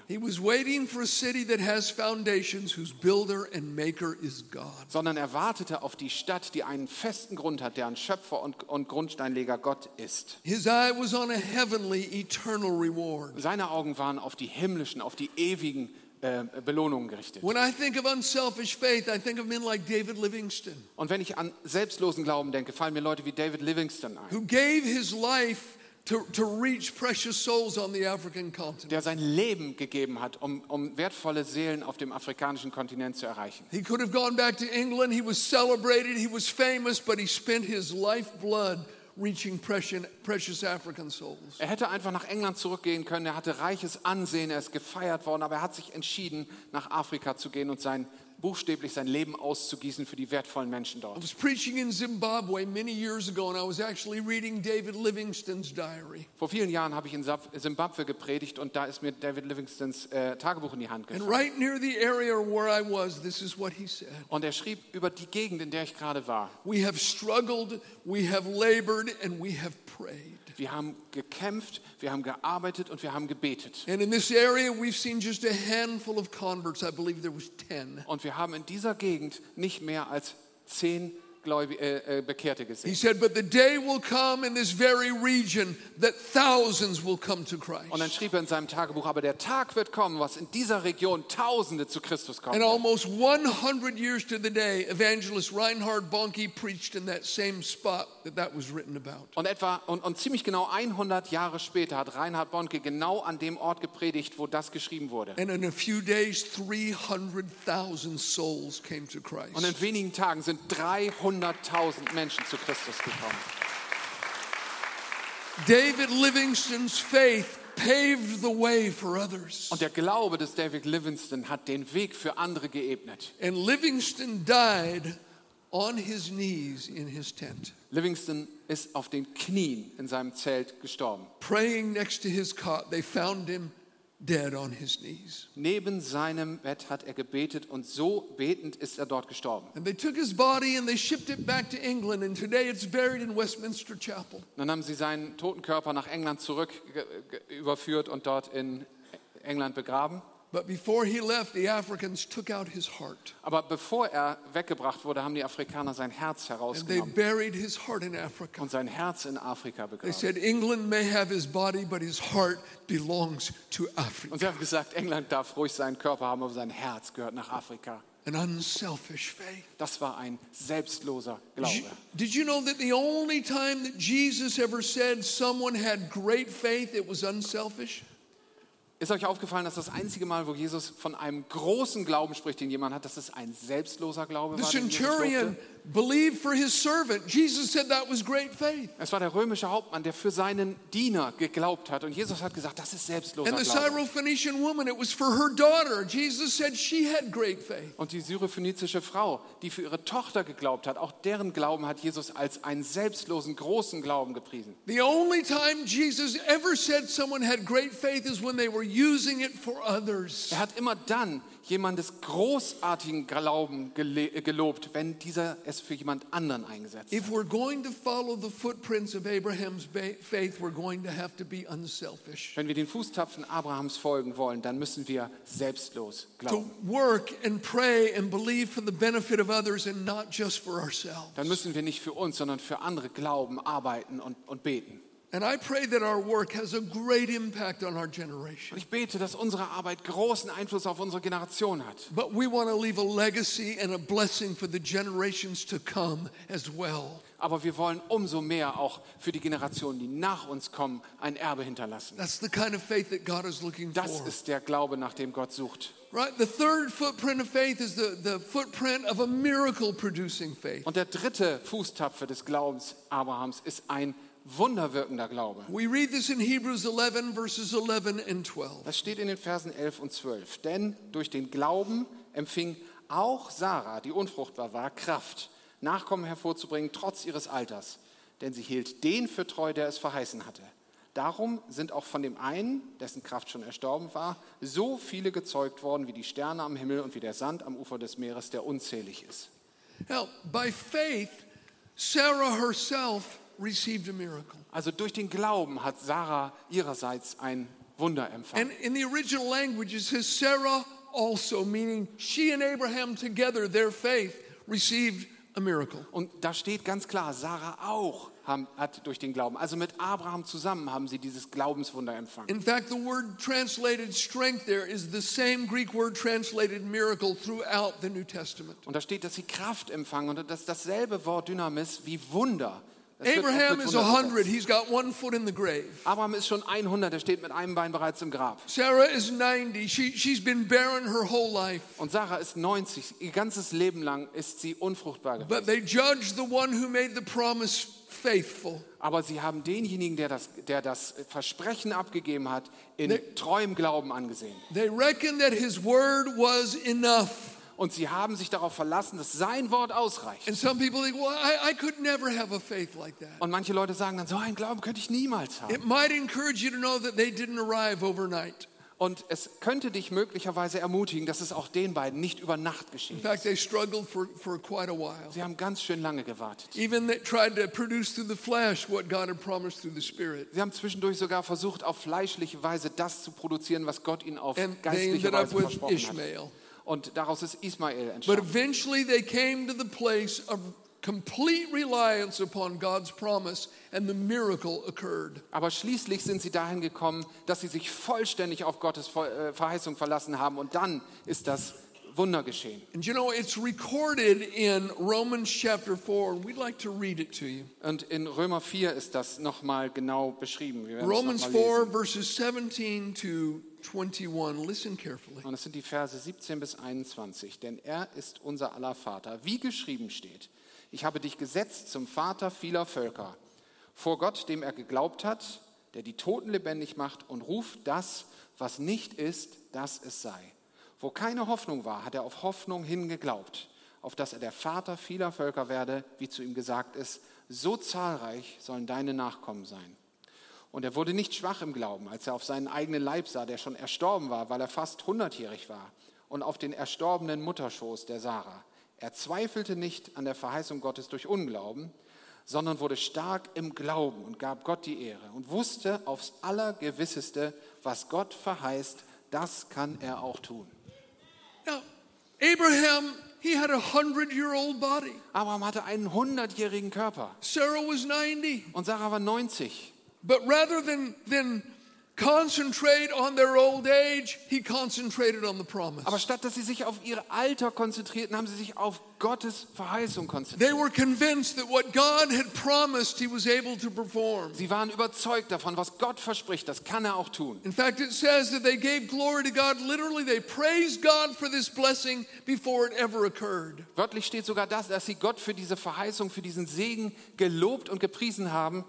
[SPEAKER 3] sondern er wartete auf die Stadt, die einen festen Grund hat, deren Schöpfer und, und Grundsteinleger Gott ist.
[SPEAKER 2] His eye was on a heavenly, eternal reward.
[SPEAKER 3] Seine Augen waren auf die himmlischen, auf die ewigen Belohnungen gerichtet.
[SPEAKER 2] When I think of unselfish faith, I think of men like David Livingston,
[SPEAKER 3] Und wenn ich an selbstlosen Glauben denke, fallen mir Leute wie David Livingston ein,
[SPEAKER 2] who gave his life to, to reach precious souls on the African continent.
[SPEAKER 3] der sein Leben gegeben hat, um, um wertvolle Seelen auf dem afrikanischen Kontinent zu erreichen.
[SPEAKER 2] He could have gone back to England. He was celebrated. He was famous, but he spent his lifeblood reaching precious, African souls.
[SPEAKER 3] Er hätte einfach nach England zurückgehen können, er hatte reiches Ansehen, er ist gefeiert worden, aber er hat sich entschieden, nach Afrika zu gehen und sein, buchstäblich sein Leben auszugießen für die wertvollen Menschen
[SPEAKER 2] I
[SPEAKER 3] dort.
[SPEAKER 2] was preaching in Zimbabwe many years ago, and I was actually reading David Livingston's diary.
[SPEAKER 3] Vor vielen Jahren habe ich in Simbabwe gepredigt und da ist mir David Livingstons äh, Tagebuch in die Hand
[SPEAKER 2] And
[SPEAKER 3] gefallen.
[SPEAKER 2] right near the area where I was, this is what he said
[SPEAKER 3] Und er schrieb über die Gegend, in der ich gerade war.
[SPEAKER 2] We have struggled, we have labored, and we have prayed.
[SPEAKER 3] Wir haben gekämpft, wir haben gearbeitet und wir haben gebetet.
[SPEAKER 2] And in this area, we've seen just a handful of converts. I believe there was 10.
[SPEAKER 3] Und wir haben in dieser Gegend nicht mehr als zehn Gläubige, äh, äh, Bekehrte
[SPEAKER 2] He
[SPEAKER 3] gesehen.
[SPEAKER 2] said, But the day will come in this very region that thousands will come to Christ.
[SPEAKER 3] Und dann schrieb er in seinem Tagebuch, aber der Tag wird kommen, was in dieser Region Tausende zu Christus kommen.
[SPEAKER 2] And almost 100 years to the day, evangelist Reinhard Bonnke preached in that same spot that that was written about.
[SPEAKER 3] Und etwa und, und ziemlich genau 100 Jahre später hat Reinhard Bonke genau an dem Ort gepredigt, wo das geschrieben wurde.
[SPEAKER 2] And in a few days, 300,000 souls came to Christ.
[SPEAKER 3] Und in wenigen Tagen sind 300.000 Menschen zu Christus gekommen.
[SPEAKER 2] David Livingstone's faith paved the way for others.
[SPEAKER 3] Und der Glaube des David Livingston hat den Weg für andere geebnet.
[SPEAKER 2] And Livingston died on his knees in his tent,
[SPEAKER 3] Livingston ist auf den Knien in seinem Zelt gestorben.
[SPEAKER 2] praying next to his cot. They found him dead on his knees.
[SPEAKER 3] Neben seinem Bett hat er gebetet und so betend ist er dort gestorben.
[SPEAKER 2] And they took his body and they shipped it back to England, and today it's buried in Westminster Chapel.
[SPEAKER 3] Dann haben sie seinen toten Körper nach England zurück überführt und dort in England begraben.
[SPEAKER 2] But before he left, the Africans took out his heart.
[SPEAKER 3] Aber bevor er weggebracht wurde, haben die Afrikaner sein Herz herausgenommen.
[SPEAKER 2] And they buried his heart in Africa.
[SPEAKER 3] und sein Herz in Afrika begraben.
[SPEAKER 2] They said, England may have his body, but his heart belongs to Africa.
[SPEAKER 3] Und sie haben gesagt, England darf ruhig seinen Körper haben, aber sein Herz gehört nach Afrika.
[SPEAKER 2] An unselfish faith.
[SPEAKER 3] Das war ein selbstloser Glaube.
[SPEAKER 2] did you know that the only time that Jesus ever said someone had great faith, it was unselfish?
[SPEAKER 3] Ist euch aufgefallen, dass das einzige Mal, wo Jesus von einem großen Glauben spricht, den jemand hat, dass es ein selbstloser Glaube
[SPEAKER 2] The
[SPEAKER 3] war? Jesus
[SPEAKER 2] centurion? Believed for his servant. Jesus said that was great faith.
[SPEAKER 3] Es war der römische Hauptmann, der für seinen Diener geglaubt hat. Und Jesus hat gesagt, das ist selbstloser
[SPEAKER 2] And the. Syrophoenician woman, it was for her daughter. Jesus said she had great faith.
[SPEAKER 3] Und die syrophönizische Frau, die für ihre Tochter geglaubt hat, auch deren Glauben hat Jesus als einen selbstlosen, großen Glauben gepriesen.
[SPEAKER 2] The only time Jesus ever said someone had great faith is when they were using it for others.
[SPEAKER 3] Er hat immer dann jemandes großartigen Glauben gelobt, wenn dieser es für jemand anderen eingesetzt hat.
[SPEAKER 2] If we're going to follow the footprints of Abraham's faith, we're going to have to be unselfish.
[SPEAKER 3] Wenn wir den Fußtapfen Abrahams folgen wollen, dann müssen wir selbstlos
[SPEAKER 2] To
[SPEAKER 3] glauben.
[SPEAKER 2] work and pray and believe for the benefit of others and not just for ourselves.
[SPEAKER 3] Dann müssen wir nicht für uns, sondern für andere glauben, arbeiten und, und beten. Und ich bete, dass unsere Arbeit großen Einfluss auf unsere Generation hat.
[SPEAKER 2] But we want to leave a legacy and a blessing for the generations to come as well.
[SPEAKER 3] Aber wir wollen umso mehr auch für die Generationen, die nach uns kommen, ein Erbe hinterlassen.
[SPEAKER 2] That's the kind of faith that God is looking
[SPEAKER 3] Das
[SPEAKER 2] for.
[SPEAKER 3] ist der Glaube, nach dem Gott sucht.
[SPEAKER 2] Right? The third footprint of faith is the, the footprint of a miracle producing faith.
[SPEAKER 3] Und der dritte Fußtapfer des Glaubens Abrahams ist ein wunderwirkender Glaube.
[SPEAKER 2] We read this in Hebrews 11, verses 11 and 12.
[SPEAKER 3] Das steht in den Versen 11 und 12. Denn durch den Glauben empfing auch Sarah, die unfruchtbar war, Kraft, Nachkommen hervorzubringen, trotz ihres Alters. Denn sie hielt den für treu, der es verheißen hatte. Darum sind auch von dem einen, dessen Kraft schon erstorben war, so viele gezeugt worden wie die Sterne am Himmel und wie der Sand am Ufer des Meeres, der unzählig ist.
[SPEAKER 2] Now, by faith, Sarah herself.
[SPEAKER 3] Also durch den Glauben hat Sarah ihrerseits ein Wunder empfangen.
[SPEAKER 2] And in the original language, it says Sarah also, meaning she and Abraham together, their faith, received a miracle.
[SPEAKER 3] Und da steht ganz klar, Sarah auch haben, hat durch den Glauben, also mit Abraham zusammen haben sie dieses Glaubenswunder empfangen.
[SPEAKER 2] In fact, the word translated strength there is the same Greek word translated miracle throughout the New Testament.
[SPEAKER 3] Und da steht, dass sie Kraft empfangen und das ist dasselbe Wort Dynamis wie Wunder.
[SPEAKER 2] Abraham is
[SPEAKER 3] Wunder
[SPEAKER 2] 100,
[SPEAKER 3] übersetzt.
[SPEAKER 2] he's got one foot in the grave.
[SPEAKER 3] Abraham ist schon 100, er steht mit einem Bein bereits im Grab.
[SPEAKER 2] Sarah is 90, she, she's been barren her whole life.
[SPEAKER 3] Und Sarah ist 90, ihr ganzes Leben lang ist sie unfruchtbar gewesen.
[SPEAKER 2] But they judged the one who made the promise faithful.
[SPEAKER 3] Aber sie haben denjenigen, der das, der das Versprechen abgegeben hat, in treuem Glauben angesehen.
[SPEAKER 2] They reckoned that his word was enough.
[SPEAKER 3] Und sie haben sich darauf verlassen, dass sein Wort ausreicht.
[SPEAKER 2] And some people think, well, I, I could never have a faith like that.
[SPEAKER 3] Und manche Leute sagen dann, so einen Glauben könnte ich niemals haben.
[SPEAKER 2] It might encourage you to know that they didn't arrive overnight.
[SPEAKER 3] Und es könnte dich möglicherweise ermutigen, dass es auch den beiden nicht über Nacht
[SPEAKER 2] In
[SPEAKER 3] geschieht.
[SPEAKER 2] fact, they struggled for, for quite a while.
[SPEAKER 3] Sie haben ganz schön lange gewartet. Sie haben zwischendurch sogar versucht, auf fleischliche Weise das zu produzieren, was Gott ihnen auf
[SPEAKER 2] And
[SPEAKER 3] geistliche Weise versprochen hat.
[SPEAKER 2] Ishmael.
[SPEAKER 3] Und daraus ist Ismael
[SPEAKER 2] But
[SPEAKER 3] entstanden.
[SPEAKER 2] eventually they came to the place of complete reliance upon God's promise, and the miracle occurred.
[SPEAKER 3] Aber schließlich sind sie dahin gekommen, dass sie sich vollständig auf Gottes äh, Verheißung verlassen haben. Und dann ist das Wunder geschehen.
[SPEAKER 2] And you know, it's recorded in Romans chapter 4, and we'd like to read it to you.
[SPEAKER 3] Und in Römer 4 ist das nochmal genau beschrieben.
[SPEAKER 2] Romans
[SPEAKER 3] noch mal
[SPEAKER 2] 4,
[SPEAKER 3] lesen.
[SPEAKER 2] verses 17 to 21. Listen carefully.
[SPEAKER 3] Und es sind die Verse 17 bis 21. Denn er ist unser aller Vater, wie geschrieben steht. Ich habe dich gesetzt zum Vater vieler Völker. Vor Gott, dem er geglaubt hat, der die Toten lebendig macht und ruft das, was nicht ist, dass es sei. Wo keine Hoffnung war, hat er auf Hoffnung hin geglaubt, auf dass er der Vater vieler Völker werde, wie zu ihm gesagt ist, so zahlreich sollen deine Nachkommen sein. Und er wurde nicht schwach im Glauben, als er auf seinen eigenen Leib sah, der schon erstorben war, weil er fast hundertjährig war, und auf den erstorbenen Mutterschoß der Sarah. Er zweifelte nicht an der Verheißung Gottes durch Unglauben, sondern wurde stark im Glauben und gab Gott die Ehre und wusste aufs Allergewisseste, was Gott verheißt, das kann er auch tun.
[SPEAKER 2] Now, Abraham, he had a hundred year old body.
[SPEAKER 3] Abraham hatte einen hundertjährigen Körper
[SPEAKER 2] Sarah was 90.
[SPEAKER 3] und Sarah war 90.
[SPEAKER 2] But rather than, than concentrate on their old age, he concentrated on the promise.
[SPEAKER 3] Aber statt dass sie sich auf ihr Alter konzentrierten, haben sie sich auf Gottes Verheißung
[SPEAKER 2] They
[SPEAKER 3] konzentriert.
[SPEAKER 2] were convinced that what God had promised, he was able to perform.
[SPEAKER 3] Sie waren überzeugt davon, was Gott verspricht, das kann er auch tun.
[SPEAKER 2] In fact, it says that they gave glory to God. Literally, they praised God for this blessing before it ever occurred.
[SPEAKER 3] Wörtlich steht sogar das, dass sie Gott für diese Verheißung, für diesen Segen gelobt und gepriesen haben,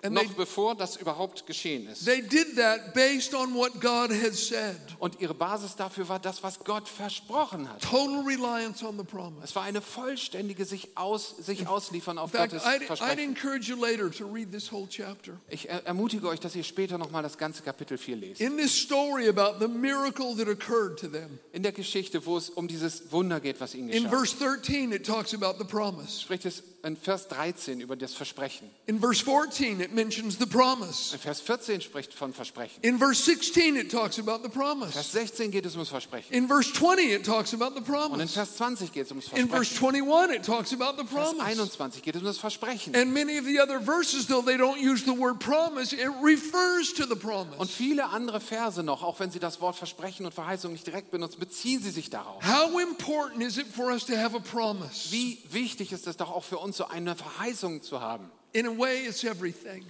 [SPEAKER 2] And
[SPEAKER 3] noch
[SPEAKER 2] they-
[SPEAKER 3] bevor das überhaupt geschehen ist.
[SPEAKER 2] They did that based on what God had said.
[SPEAKER 3] Und ihre Basis dafür war das, was Gott versprochen hat.
[SPEAKER 2] Total reliance on the promise.
[SPEAKER 3] Es war eine vollständige sich, aus, sich ausliefern auf
[SPEAKER 2] In fact,
[SPEAKER 3] Gottes
[SPEAKER 2] I'd, I'd
[SPEAKER 3] Versprechen.
[SPEAKER 2] encourage you later to read this whole chapter.
[SPEAKER 3] Ich er- ermutige euch, dass ihr später nochmal das ganze Kapitel 4 lest.
[SPEAKER 2] In this story about the miracle that occurred to them,
[SPEAKER 3] In der Geschichte, wo es um dieses Wunder geht, was ihnen
[SPEAKER 2] in
[SPEAKER 3] geschah,
[SPEAKER 2] verse 13, it talks about the promise.
[SPEAKER 3] spricht es in Vers 13 über das Versprechen.
[SPEAKER 2] In verse 14, it mentions the promise.
[SPEAKER 3] In Vers 14 spricht von Versprechen.
[SPEAKER 2] In verse 16, it talks about the
[SPEAKER 3] Vers
[SPEAKER 2] promise.
[SPEAKER 3] 16 geht es ums Versprechen.
[SPEAKER 2] In verse 20, it talks about the
[SPEAKER 3] Und in
[SPEAKER 2] promise.
[SPEAKER 3] Vers 20 geht es ums
[SPEAKER 2] In verse
[SPEAKER 3] Versprechen.
[SPEAKER 2] 21, it talks about the
[SPEAKER 3] Vers
[SPEAKER 2] promise.
[SPEAKER 3] 21 geht es um das Versprechen.
[SPEAKER 2] And many of the other verses, though they don't use the word promise, it refers to the
[SPEAKER 3] Und
[SPEAKER 2] promise.
[SPEAKER 3] viele andere Verse noch, auch wenn sie das Wort Versprechen und Verheißung nicht direkt benutzen, beziehen sie sich darauf.
[SPEAKER 2] How important is it for us to have a promise?
[SPEAKER 3] Wie wichtig ist es doch auch für uns, so eine Verheißung zu haben.
[SPEAKER 2] In a way, it's everything.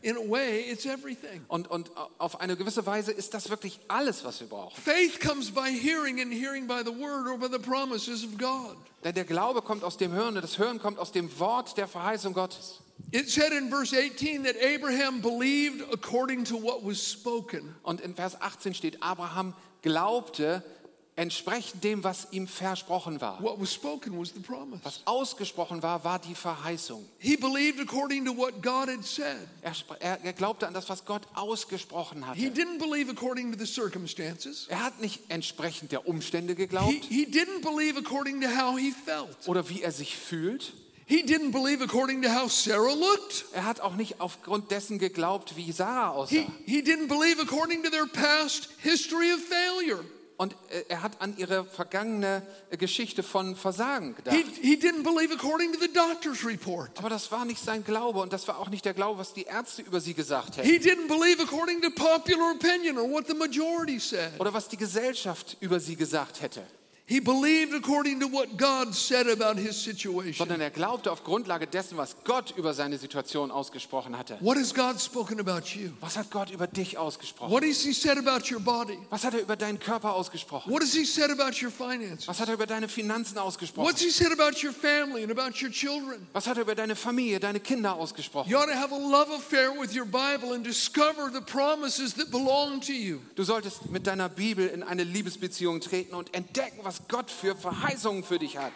[SPEAKER 2] In a way, it's everything.
[SPEAKER 3] Und, und auf eine gewisse Weise ist das wirklich alles, was wir brauchen.
[SPEAKER 2] Faith comes by hearing, and hearing by the word or by the promises of God.
[SPEAKER 3] Denn der Glaube kommt aus dem Hören und das Hören kommt aus dem Wort der Verheißung Gottes.
[SPEAKER 2] It said in verse 18 that Abraham believed according to what was spoken.
[SPEAKER 3] Und in Vers 18 steht, Abraham glaubte entsprechend dem, was ihm versprochen war.
[SPEAKER 2] What was spoken was the promise.
[SPEAKER 3] Was ausgesprochen war, war die Verheißung.
[SPEAKER 2] He believed according to what God had said.
[SPEAKER 3] Er, er, er glaubte an das, was Gott ausgesprochen
[SPEAKER 2] He
[SPEAKER 3] hatte.
[SPEAKER 2] didn't believe according to the circumstances.
[SPEAKER 3] Er hat nicht entsprechend der Umstände
[SPEAKER 2] He,
[SPEAKER 3] geglaubt
[SPEAKER 2] he didn't believe according to how he felt.
[SPEAKER 3] oder wie er sich fühlt.
[SPEAKER 2] He didn't believe according to how Sarah looked.
[SPEAKER 3] Er hat auch nicht aufgrund dessen geglaubt, wie Sarah aussah.
[SPEAKER 2] He, he didn't believe according to their past history of failure.
[SPEAKER 3] Und äh, er hat an ihre vergangene äh, Geschichte von Versagen gedacht.
[SPEAKER 2] He, he didn't believe according to the doctor's report.
[SPEAKER 3] Aber das war nicht sein Glaube und das war auch nicht der Glaube, was die Ärzte über sie gesagt hätten.
[SPEAKER 2] He didn't believe according to popular opinion or what the majority said.
[SPEAKER 3] Oder was die Gesellschaft über sie gesagt hätte.
[SPEAKER 2] He believed according to what God said about his situation.
[SPEAKER 3] Sondern er glaubte auf Grundlage dessen, was Gott über seine Situation ausgesprochen hatte.
[SPEAKER 2] What has God spoken about you?
[SPEAKER 3] Was hat Gott über dich ausgesprochen?
[SPEAKER 2] What has He said about your body?
[SPEAKER 3] Was hat er über deinen Körper ausgesprochen?
[SPEAKER 2] What has He said about your finances?
[SPEAKER 3] Was hat er über deine Finanzen ausgesprochen?
[SPEAKER 2] What's He said about your family and about your children?
[SPEAKER 3] Was hat er über deine Familie, deine Kinder ausgesprochen?
[SPEAKER 2] You ought to have a love affair with your Bible and discover the promises that belong to you.
[SPEAKER 3] Du solltest mit deiner Bibel in eine Liebesbeziehung treten und entdecken, was Gott für Verheißungen für dich hat.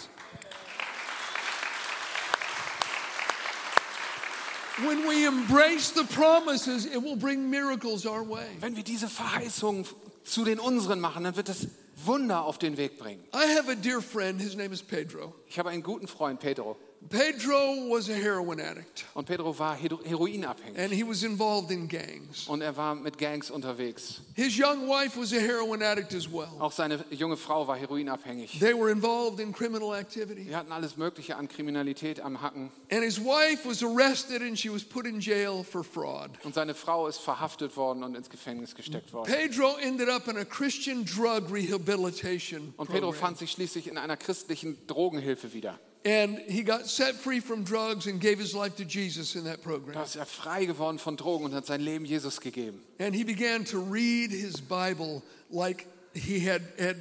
[SPEAKER 2] When we embrace the promises, it will bring miracles our way.
[SPEAKER 3] Wenn wir diese Verheißungen zu den unseren machen, dann wird das Wunder auf den Weg bringen.
[SPEAKER 2] I have a dear friend, his name is Pedro.
[SPEAKER 3] Ich habe einen guten Freund, Pedro.
[SPEAKER 2] Pedro was a heroin addict
[SPEAKER 3] Und Pedro war hero- heroinabhängig.
[SPEAKER 2] and he was involved in gangs.
[SPEAKER 3] Und er war mit Gangs unterwegs.
[SPEAKER 2] His young wife was a heroin addict as well.
[SPEAKER 3] Auch seine junge Frau war heroinabhängig.
[SPEAKER 2] They were involved in criminal activity.
[SPEAKER 3] Die hatten alles Mögliche an Kriminalität am Hacken.
[SPEAKER 2] And his wife was arrested and she was put in jail for fraud.
[SPEAKER 3] Und seine Frau ist verhaftet worden und ins Gefängnis gesteckt worden.
[SPEAKER 2] Pedro ended up in a Christian drug rehabilitation
[SPEAKER 3] Und Pedro
[SPEAKER 2] program.
[SPEAKER 3] fand sich schließlich in einer christlichen Drogenhilfe wieder.
[SPEAKER 2] And he got set free from drugs and gave his life to Jesus in that
[SPEAKER 3] Da
[SPEAKER 2] program.
[SPEAKER 3] ist er frei geworden von Drogen und hat sein Leben Jesus gegeben.
[SPEAKER 2] And he began to read his Bible like he had, had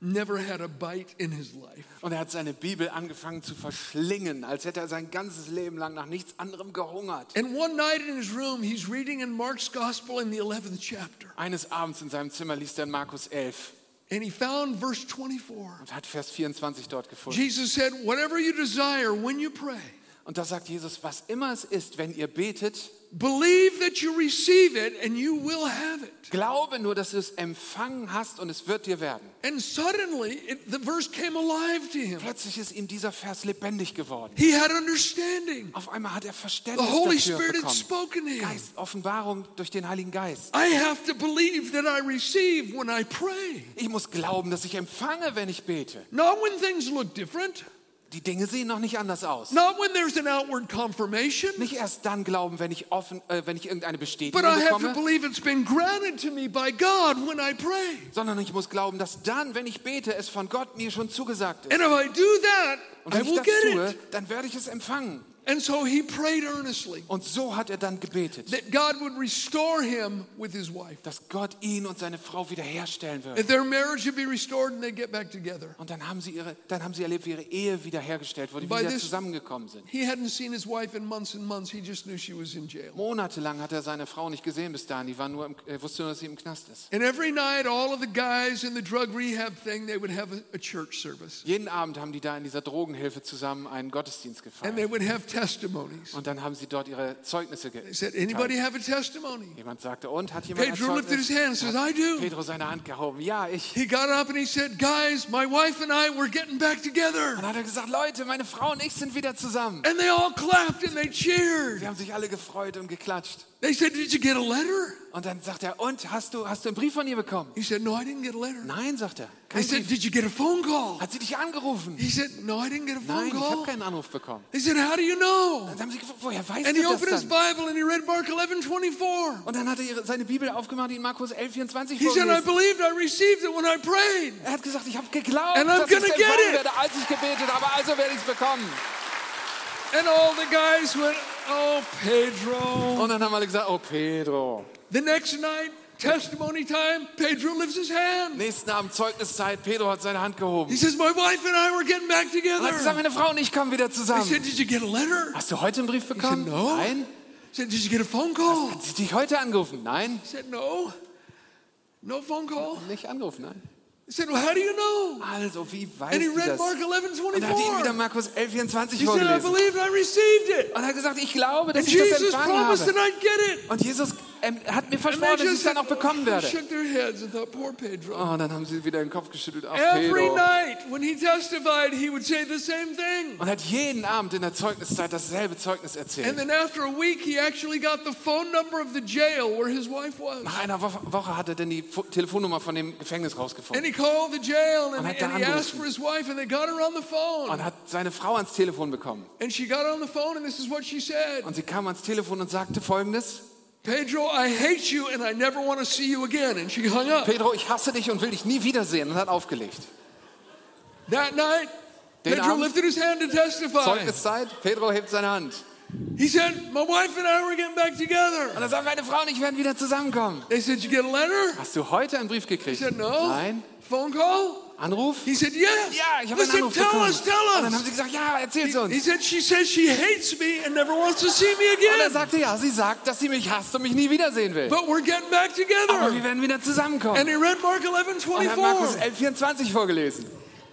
[SPEAKER 2] never had a bite in his life.
[SPEAKER 3] Und er hat seine Bibel angefangen zu verschlingen, als hätte er sein ganzes Leben lang nach nichts anderem gehungert.
[SPEAKER 2] And one night in his room, he's reading in Mark's Gospel in the 11th chapter.
[SPEAKER 3] Eines Abends in seinem Zimmer liest er in Markus 11
[SPEAKER 2] And he found verse 24.
[SPEAKER 3] und hat Vers 24 dort gefunden.
[SPEAKER 2] Jesus said, Whatever you desire when you pray,
[SPEAKER 3] Und da sagt Jesus, was immer es ist, wenn ihr betet,
[SPEAKER 2] believe that you receive it and you will have it.
[SPEAKER 3] glaube nur, dass du es empfangen hast und es wird dir werden.
[SPEAKER 2] And suddenly, it, the verse came alive to him.
[SPEAKER 3] Plötzlich ist ihm dieser Vers lebendig geworden.
[SPEAKER 2] He had understanding.
[SPEAKER 3] Auf einmal hat er
[SPEAKER 2] The
[SPEAKER 3] Verständnis
[SPEAKER 2] Holy
[SPEAKER 3] dafür
[SPEAKER 2] Spirit had
[SPEAKER 3] bekommen.
[SPEAKER 2] spoken to him.
[SPEAKER 3] Geist, Offenbarung durch den Heiligen Geist.
[SPEAKER 2] I have to believe that I receive when I pray.
[SPEAKER 3] Ich muss glauben, dass ich empfange, wenn ich bete.
[SPEAKER 2] Not when things look different,
[SPEAKER 3] Die Dinge sehen noch nicht anders aus.
[SPEAKER 2] not when there's an outward confirmation,
[SPEAKER 3] Nicht erst dann glauben, wenn ich, offen, äh, wenn ich irgendeine Bestätigung
[SPEAKER 2] I
[SPEAKER 3] bekomme,
[SPEAKER 2] I
[SPEAKER 3] sondern ich muss glauben, dass dann, wenn ich bete, es von Gott mir schon zugesagt ist.
[SPEAKER 2] And if I do that,
[SPEAKER 3] Und
[SPEAKER 2] I
[SPEAKER 3] wenn ich
[SPEAKER 2] will
[SPEAKER 3] das tue,
[SPEAKER 2] it.
[SPEAKER 3] dann werde ich es empfangen.
[SPEAKER 2] And so he prayed earnestly
[SPEAKER 3] Und so hat er dann gebetet,
[SPEAKER 2] that God would restore him with his wife.
[SPEAKER 3] dass Gott ihn und seine Frau wiederherstellen wird.
[SPEAKER 2] That their marriage would be restored and they'd get back together.
[SPEAKER 3] Und dann haben sie, ihre, dann haben sie erlebt, wie ihre Ehe wiederhergestellt wurde, wie
[SPEAKER 2] By
[SPEAKER 3] sie wieder
[SPEAKER 2] this-
[SPEAKER 3] zusammengekommen sind.
[SPEAKER 2] He hadn't seen his wife in months and months. He just knew she was in jail.
[SPEAKER 3] Monatelang hat er seine Frau nicht gesehen bis dahin. Die war nur im, er wusste nur, dass sie im Knast ist.
[SPEAKER 2] And every night, all of the guys in the drug rehab thing, they would have a, a church service.
[SPEAKER 3] Jeden Abend haben die da in dieser Drogenhilfe zusammen einen Gottesdienst
[SPEAKER 2] And
[SPEAKER 3] gefeiert.
[SPEAKER 2] they would have testimonies.
[SPEAKER 3] Und dann haben sie dort ihre Zeugnisse
[SPEAKER 2] They said, Anybody have a testimony?
[SPEAKER 3] Jemand sagte, und hat jemand ein
[SPEAKER 2] Pedro lifted his
[SPEAKER 3] Zeugnis?
[SPEAKER 2] hand and says, I do.
[SPEAKER 3] Pedro seine Hand gehoben. Ja, ich.
[SPEAKER 2] He got up and he said, Guys, my wife and I, we're getting back together.
[SPEAKER 3] Dann hat er gesagt, Leute, meine Frau und ich sind wieder zusammen.
[SPEAKER 2] And they all clapped and they cheered.
[SPEAKER 3] Sie haben sich alle gefreut und geklatscht.
[SPEAKER 2] They said, Did you get a letter?
[SPEAKER 3] Und dann sagt er, und hast du, hast du einen Brief von ihr bekommen?
[SPEAKER 2] He said, No, I didn't get a letter.
[SPEAKER 3] Nein, sagt er.
[SPEAKER 2] They
[SPEAKER 3] Kein
[SPEAKER 2] said,
[SPEAKER 3] Brief.
[SPEAKER 2] Did you get a phone call?
[SPEAKER 3] Hat sie dich angerufen?
[SPEAKER 2] He said, No, I didn't get a phone
[SPEAKER 3] Nein, ich habe
[SPEAKER 2] call.
[SPEAKER 3] keinen Anruf bekommen.
[SPEAKER 2] They said, How do you know?
[SPEAKER 3] Dann haben sie gefragt, woher weißt
[SPEAKER 2] And he
[SPEAKER 3] du das
[SPEAKER 2] opened his
[SPEAKER 3] dann?
[SPEAKER 2] Bible and he read Mark 11 24.
[SPEAKER 3] Und dann hat er seine Bibel aufgemacht, die in Markus 11, 24
[SPEAKER 2] He said, I
[SPEAKER 3] vorgelesen.
[SPEAKER 2] believed, I received it when I prayed.
[SPEAKER 3] Er hat gesagt, ich habe geglaubt,
[SPEAKER 2] And I'm
[SPEAKER 3] dass ich es empfangen
[SPEAKER 2] it.
[SPEAKER 3] werde, als ich gebetet habe, also werde ich es bekommen.
[SPEAKER 2] And all the guys went, Oh, Pedro.
[SPEAKER 3] Und dann haben alle gesagt, oh Pedro.
[SPEAKER 2] The next night, testimony time, Pedro lifts his hand.
[SPEAKER 3] Nächsten Abend Zeugniszeit, Pedro hat seine Hand gehoben.
[SPEAKER 2] He says, My wife and I were getting back
[SPEAKER 3] Und hat gesagt,
[SPEAKER 2] together.
[SPEAKER 3] meine Frau und ich kommen wieder zusammen.
[SPEAKER 2] said, Did you get a letter?
[SPEAKER 3] Hast du heute einen Brief bekommen?
[SPEAKER 2] said, no.
[SPEAKER 3] Nein.
[SPEAKER 2] I said, Did you get a phone call?
[SPEAKER 3] Hat sie dich heute angerufen? Nein.
[SPEAKER 2] He said, No. No phone call.
[SPEAKER 3] Nicht angerufen, nein.
[SPEAKER 2] He said, Well, how do you know?
[SPEAKER 3] Also, wie
[SPEAKER 2] And
[SPEAKER 3] weißt
[SPEAKER 2] he
[SPEAKER 3] du
[SPEAKER 2] read
[SPEAKER 3] das?
[SPEAKER 2] Mark 11
[SPEAKER 3] Und dann hat ihn wieder
[SPEAKER 2] 24.
[SPEAKER 3] Markus 11, 24
[SPEAKER 2] He said, I
[SPEAKER 3] vorgelesen.
[SPEAKER 2] believed, I received it.
[SPEAKER 3] Und er hat gesagt, ich glaube, dass
[SPEAKER 2] And
[SPEAKER 3] ich das
[SPEAKER 2] Jesus
[SPEAKER 3] empfangen
[SPEAKER 2] promised
[SPEAKER 3] habe.
[SPEAKER 2] I'd get it.
[SPEAKER 3] Und Jesus ähm, hat mir versprochen, dass ich es dann auch bekommen werde. Oh, dann haben sie wieder den Kopf geschüttelt. Ach, Pedro. Und hat jeden Abend in der Zeugniszeit dasselbe Zeugnis erzählt. Nach einer Woche, hat er dann die Fo- Telefonnummer von dem Gefängnis rausgefunden. Und hat da angerufen. Und hat seine Frau ans Telefon bekommen. Und sie kam ans Telefon und sagte folgendes.
[SPEAKER 2] Pedro, I hate you, and I never want to see you again. And she hung up.
[SPEAKER 3] Pedro, ich hasse dich und will dich nie wiedersehen. Und hat aufgelegt.
[SPEAKER 2] That night,
[SPEAKER 3] Den
[SPEAKER 2] Pedro
[SPEAKER 3] Abend-
[SPEAKER 2] lifted his hand to testify.
[SPEAKER 3] Zeugniszeit, Pedro hebt seine Hand.
[SPEAKER 2] He said, My wife and I were getting back together.
[SPEAKER 3] Und er sagt, meine Frau und ich werden wieder zusammenkommen.
[SPEAKER 2] They said, You get a letter?
[SPEAKER 3] Hast du heute einen Brief
[SPEAKER 2] He
[SPEAKER 3] gekriegt?
[SPEAKER 2] said, No.
[SPEAKER 3] Nein.
[SPEAKER 2] Phone call?
[SPEAKER 3] Anruf?
[SPEAKER 2] He said, Yes.
[SPEAKER 3] Ja, ich habe einen Anruf
[SPEAKER 2] tell
[SPEAKER 3] bekommen.
[SPEAKER 2] us, tell
[SPEAKER 3] Und dann haben
[SPEAKER 2] us.
[SPEAKER 3] sie gesagt, ja, erzähl's
[SPEAKER 2] He
[SPEAKER 3] uns.
[SPEAKER 2] said, She says she hates me and never wants to see me
[SPEAKER 3] Und er
[SPEAKER 2] again.
[SPEAKER 3] sagte, ja, sie sagt, dass sie mich hasst und mich nie wiedersehen will.
[SPEAKER 2] But we're getting back
[SPEAKER 3] Aber wir
[SPEAKER 2] together.
[SPEAKER 3] werden wieder zusammenkommen.
[SPEAKER 2] And he read Mark 11
[SPEAKER 3] Und er hat Markus
[SPEAKER 2] 24.
[SPEAKER 3] 11, 24 vorgelesen.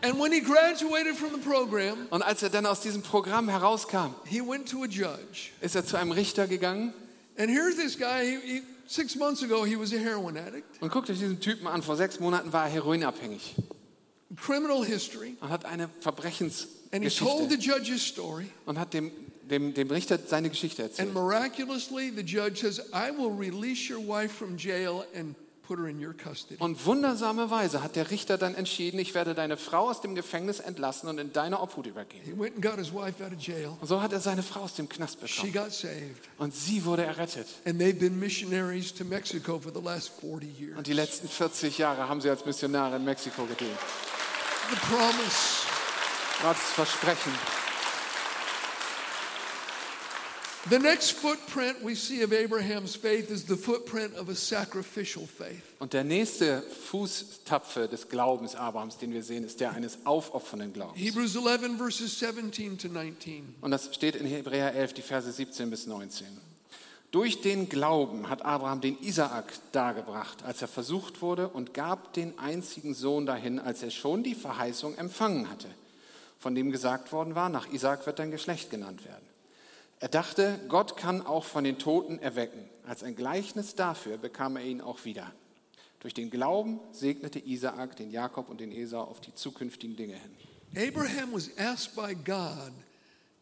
[SPEAKER 2] And when he graduated from the program,
[SPEAKER 3] Und als er dann aus diesem Programm herauskam,
[SPEAKER 2] he went to a judge.
[SPEAKER 3] ist er zu einem Richter gegangen
[SPEAKER 2] And here's this guy, he, he, six months ago, he was a heroin addict,
[SPEAKER 3] und guckt euch diesen Typen an. Vor sechs Monaten war er heroinabhängig
[SPEAKER 2] criminal history.
[SPEAKER 3] und hat eine
[SPEAKER 2] And he told the
[SPEAKER 3] Verbrechensgeschichte
[SPEAKER 2] story.
[SPEAKER 3] und hat dem, dem, dem Richter seine Geschichte
[SPEAKER 2] And miraculously, the judge says, I will release your wife from jail and
[SPEAKER 3] Und wundersamerweise hat der Richter dann entschieden, ich werde deine Frau aus dem Gefängnis entlassen und in deine Obhut übergeben.
[SPEAKER 2] He went and got his wife out of jail.
[SPEAKER 3] Und so hat er seine Frau aus dem Knast
[SPEAKER 2] She
[SPEAKER 3] bekommen.
[SPEAKER 2] got saved.
[SPEAKER 3] Und sie wurde errettet.
[SPEAKER 2] And they've been missionaries to Mexico for the last 40 years.
[SPEAKER 3] Und die letzten 40 Jahre haben sie als Missionare in Mexiko gedient.
[SPEAKER 2] The promise.
[SPEAKER 3] Gottes Versprechen.
[SPEAKER 2] The next footprint we see of Abraham's faith is the footprint of a sacrificial faith.
[SPEAKER 3] Und der nächste Fußtapfe des Glaubens Abrahams, den wir sehen, ist der eines aufopfernden Glaubens.
[SPEAKER 2] Hebrews 11, verses 17 to 19.
[SPEAKER 3] Und das steht in Hebräer 11, die Verse 17 bis 19. Durch den Glauben hat Abraham den Isaak dargebracht, als er versucht wurde, und gab den einzigen Sohn dahin, als er schon die Verheißung empfangen hatte, von dem gesagt worden war, nach Isaak wird dein Geschlecht genannt werden. Er dachte, Gott kann auch von den Toten erwecken. Als ein Gleichnis dafür bekam er ihn auch wieder. Durch den Glauben segnete Isaak den Jakob und den Esau auf die zukünftigen Dinge hin.
[SPEAKER 2] Abraham was asked by God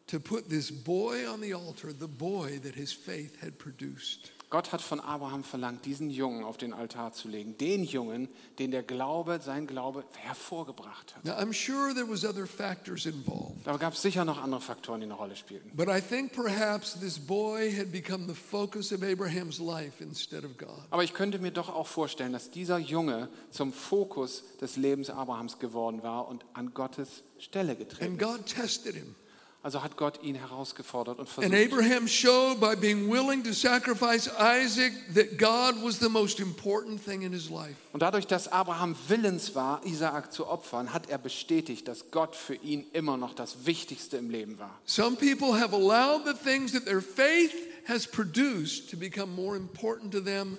[SPEAKER 2] to put this boy on the altar, the boy that his faith had produced.
[SPEAKER 3] Gott hat von Abraham verlangt, diesen Jungen auf den Altar zu legen. Den Jungen, den der Glaube, sein Glaube hervorgebracht hat.
[SPEAKER 2] Now, I'm sure there was other factors involved,
[SPEAKER 3] Da gab es sicher noch andere Faktoren, die eine Rolle spielten.
[SPEAKER 2] but I think perhaps this boy had become the focus of Abraham's life instead of God.
[SPEAKER 3] Aber ich könnte mir doch auch vorstellen, dass dieser Junge zum Fokus des Lebens Abrahams geworden war und an Gottes Stelle
[SPEAKER 2] And
[SPEAKER 3] getreten ist.
[SPEAKER 2] God tested him.
[SPEAKER 3] Also hat Gott ihn herausgefordert und
[SPEAKER 2] And
[SPEAKER 3] versucht.
[SPEAKER 2] Abraham showed by being willing to sacrifice Isaac that God was the most important thing in his life.
[SPEAKER 3] Und dadurch, dass Abraham willens war, Isaak zu opfern, hat er bestätigt, dass Gott für ihn immer noch das Wichtigste im Leben war.
[SPEAKER 2] Some people have allowed the things that their faith has produced to become more important to them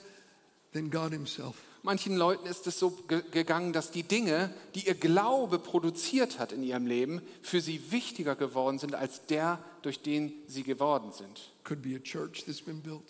[SPEAKER 2] than God Himself.
[SPEAKER 3] Manchen Leuten ist es so ge gegangen, dass die Dinge, die ihr Glaube produziert hat in ihrem Leben, für sie wichtiger geworden sind als der, durch den sie geworden sind.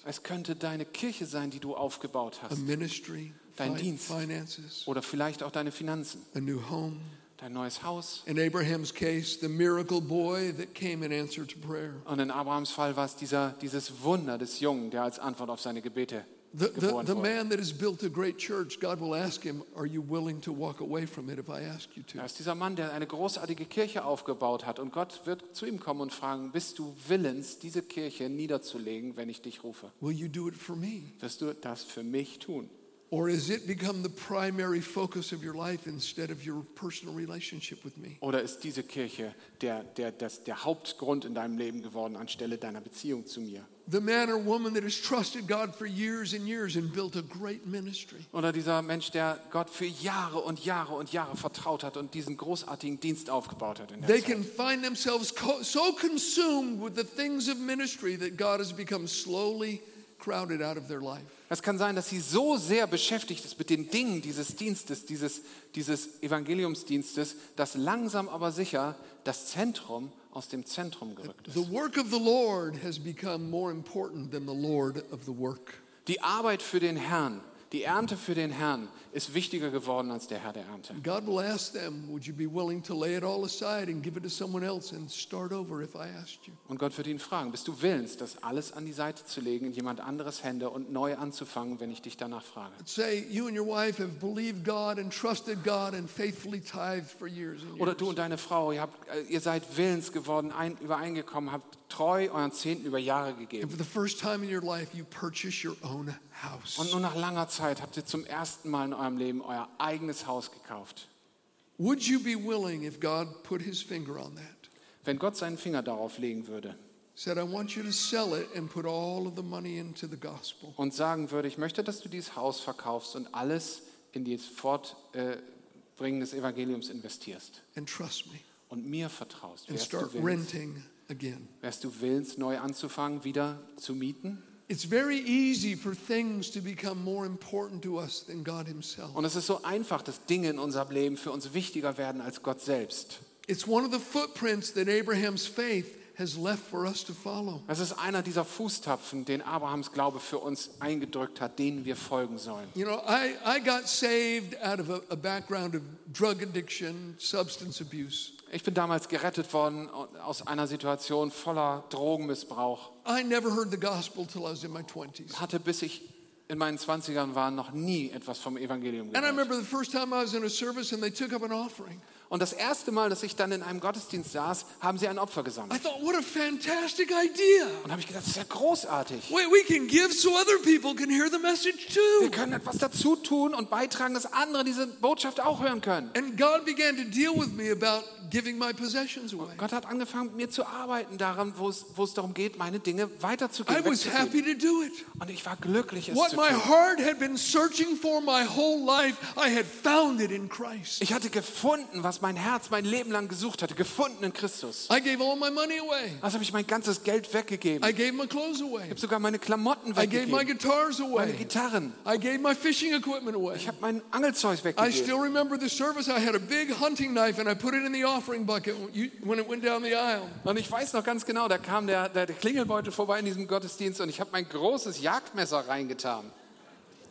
[SPEAKER 3] Es könnte deine Kirche sein, die du aufgebaut hast.
[SPEAKER 2] ministry,
[SPEAKER 3] Dein Dienst.
[SPEAKER 2] finances,
[SPEAKER 3] Oder vielleicht auch deine Finanzen,
[SPEAKER 2] a new home.
[SPEAKER 3] dein neues Haus.
[SPEAKER 2] In Abraham's case, the miracle boy that came in answer to prayer.
[SPEAKER 3] Und in Abrahams Fall war es dieser, dieses Wunder des Jungen, der als Antwort auf seine Gebete
[SPEAKER 2] The, the,
[SPEAKER 3] geboren
[SPEAKER 2] the
[SPEAKER 3] wurde.
[SPEAKER 2] man that has built a great church, God will ask him, Are you willing to walk away from it if I ask you to?
[SPEAKER 3] Da ist dieser Mann, der eine großartige Kirche aufgebaut hat. Und Gott wird zu ihm kommen und fragen, bist du willens, diese Kirche niederzulegen, wenn ich dich rufe?
[SPEAKER 2] Will you do it for me?
[SPEAKER 3] Wirst du das für mich tun?
[SPEAKER 2] Or has it become the primary focus of your life instead of your personal relationship with me?
[SPEAKER 3] Oder ist diese Kirche der, der, das, der Hauptgrund in deinem Leben geworden, anstelle deiner Beziehung zu mir?
[SPEAKER 2] The man or woman that has trusted God for years and years and built a great ministry.
[SPEAKER 3] Oder dieser Mensch, der Gott für Jahre und Jahre und Jahre vertraut hat und diesen großartigen Dienst aufgebaut hat in der
[SPEAKER 2] They
[SPEAKER 3] Zeit.
[SPEAKER 2] can find themselves so consumed with the things of ministry that God has become slowly crowded out of their life.
[SPEAKER 3] Es kann sein, dass sie so sehr beschäftigt ist mit den Dingen dieses Dienstes, dieses, dieses Evangeliumsdienstes, dass langsam aber sicher das Zentrum aus dem Zentrum gerückt ist.
[SPEAKER 2] The work of the Lord has become more important than the Lord of the work.
[SPEAKER 3] Die Arbeit für den Herrn, die Ernte für den Herrn ist wichtiger geworden als der Herr der Ernte.
[SPEAKER 2] God will ask them, Would you be willing to lay it all aside and give it to someone else and start over if I asked you?
[SPEAKER 3] Und Gott wird ihn fragen, bist du willens, das alles an die Seite zu legen, in jemand anderes Hände und neu anzufangen, wenn ich dich danach frage?
[SPEAKER 2] Say you and your wife have believed God and trusted God and faithfully tithed for years and
[SPEAKER 3] Oder
[SPEAKER 2] years.
[SPEAKER 3] du und deine Frau, ihr, habt, äh, ihr seid willens geworden, ein, übereingekommen, habt treu euren Zehnten über Jahre
[SPEAKER 2] And
[SPEAKER 3] gegeben.
[SPEAKER 2] for the first time in your life, you purchase your own house.
[SPEAKER 3] Und nur nach langer Zeit habt ihr zum ersten Mal in eurem Leben euer eigenes Haus gekauft.
[SPEAKER 2] Would you be willing if God put his finger on that?
[SPEAKER 3] Wenn Gott seinen Finger darauf legen würde
[SPEAKER 2] Said, I want you to sell it and put all of the money into the gospel.
[SPEAKER 3] und sagen würde, ich möchte, dass du dieses Haus verkaufst und alles in die Fortbringen des Evangeliums investierst
[SPEAKER 2] And trust me,
[SPEAKER 3] und mir vertraust, wärst du willens, wärst du willens, neu anzufangen, wieder zu mieten?
[SPEAKER 2] It's very easy for things to become more important to us than God Himself.
[SPEAKER 3] Und es ist so einfach, dass Dinge in unserem Leben für uns wichtiger werden als Gott selbst.
[SPEAKER 2] It's one of the footprints that Abraham's faith has left for us to follow.
[SPEAKER 3] Es ist einer dieser Fußtapfen, den Abrahams Glaube für uns eingedrückt hat, denen wir folgen sollen.
[SPEAKER 2] You know, I, I got saved out of a, a background of drug addiction, substance abuse.
[SPEAKER 3] Ich bin damals gerettet worden aus einer Situation voller Drogenmissbrauch.
[SPEAKER 2] I never heard the gospel till I was in my 20s.
[SPEAKER 3] Hatte bis ich in meinen 20ern war noch nie etwas vom Evangelium
[SPEAKER 2] And I
[SPEAKER 3] gehört.
[SPEAKER 2] remember the first time I was in a service and they took up an offering.
[SPEAKER 3] Und das erste Mal, dass ich dann in einem Gottesdienst saß, haben sie ein Opfer
[SPEAKER 2] I
[SPEAKER 3] gesammelt.
[SPEAKER 2] thought, what a fantastic idea.
[SPEAKER 3] Und habe ich gedacht, das ist ja großartig.
[SPEAKER 2] We, we can give so other people can hear the message
[SPEAKER 3] Wir können etwas dazu tun und beitragen, dass andere diese Botschaft auch hören können.
[SPEAKER 2] And God began to deal with me about giving my possessions away.
[SPEAKER 3] Gott hat angefangen, mit mir zu arbeiten daran, wo es, wo es darum geht, meine Dinge weiterzugeben.
[SPEAKER 2] I was
[SPEAKER 3] wegzugeben.
[SPEAKER 2] happy to do it.
[SPEAKER 3] Und ich war glücklich, es
[SPEAKER 2] What
[SPEAKER 3] zu
[SPEAKER 2] my
[SPEAKER 3] tun.
[SPEAKER 2] heart had been searching for my whole life, I had found it in Christ.
[SPEAKER 3] Ich hatte gefunden, was mein Herz mein Leben lang gesucht hatte, gefunden in Christus.
[SPEAKER 2] I gave all my money away.
[SPEAKER 3] Also habe ich mein ganzes Geld weggegeben.
[SPEAKER 2] I
[SPEAKER 3] Ich
[SPEAKER 2] gave my clothes away.
[SPEAKER 3] habe sogar meine Klamotten
[SPEAKER 2] I gave my
[SPEAKER 3] weggegeben,
[SPEAKER 2] guitars
[SPEAKER 3] meine
[SPEAKER 2] away.
[SPEAKER 3] Gitarren.
[SPEAKER 2] I gave my fishing equipment away.
[SPEAKER 3] Ich habe mein Angelzeug
[SPEAKER 2] I
[SPEAKER 3] weggegeben.
[SPEAKER 2] still remember the service. I had a big hunting knife and I put it in the offering bucket when it went down the aisle.
[SPEAKER 3] Und ich weiß noch ganz genau, da kam der, der Klingelbeutel vorbei in diesem Gottesdienst und ich habe mein großes Jagdmesser reingetan.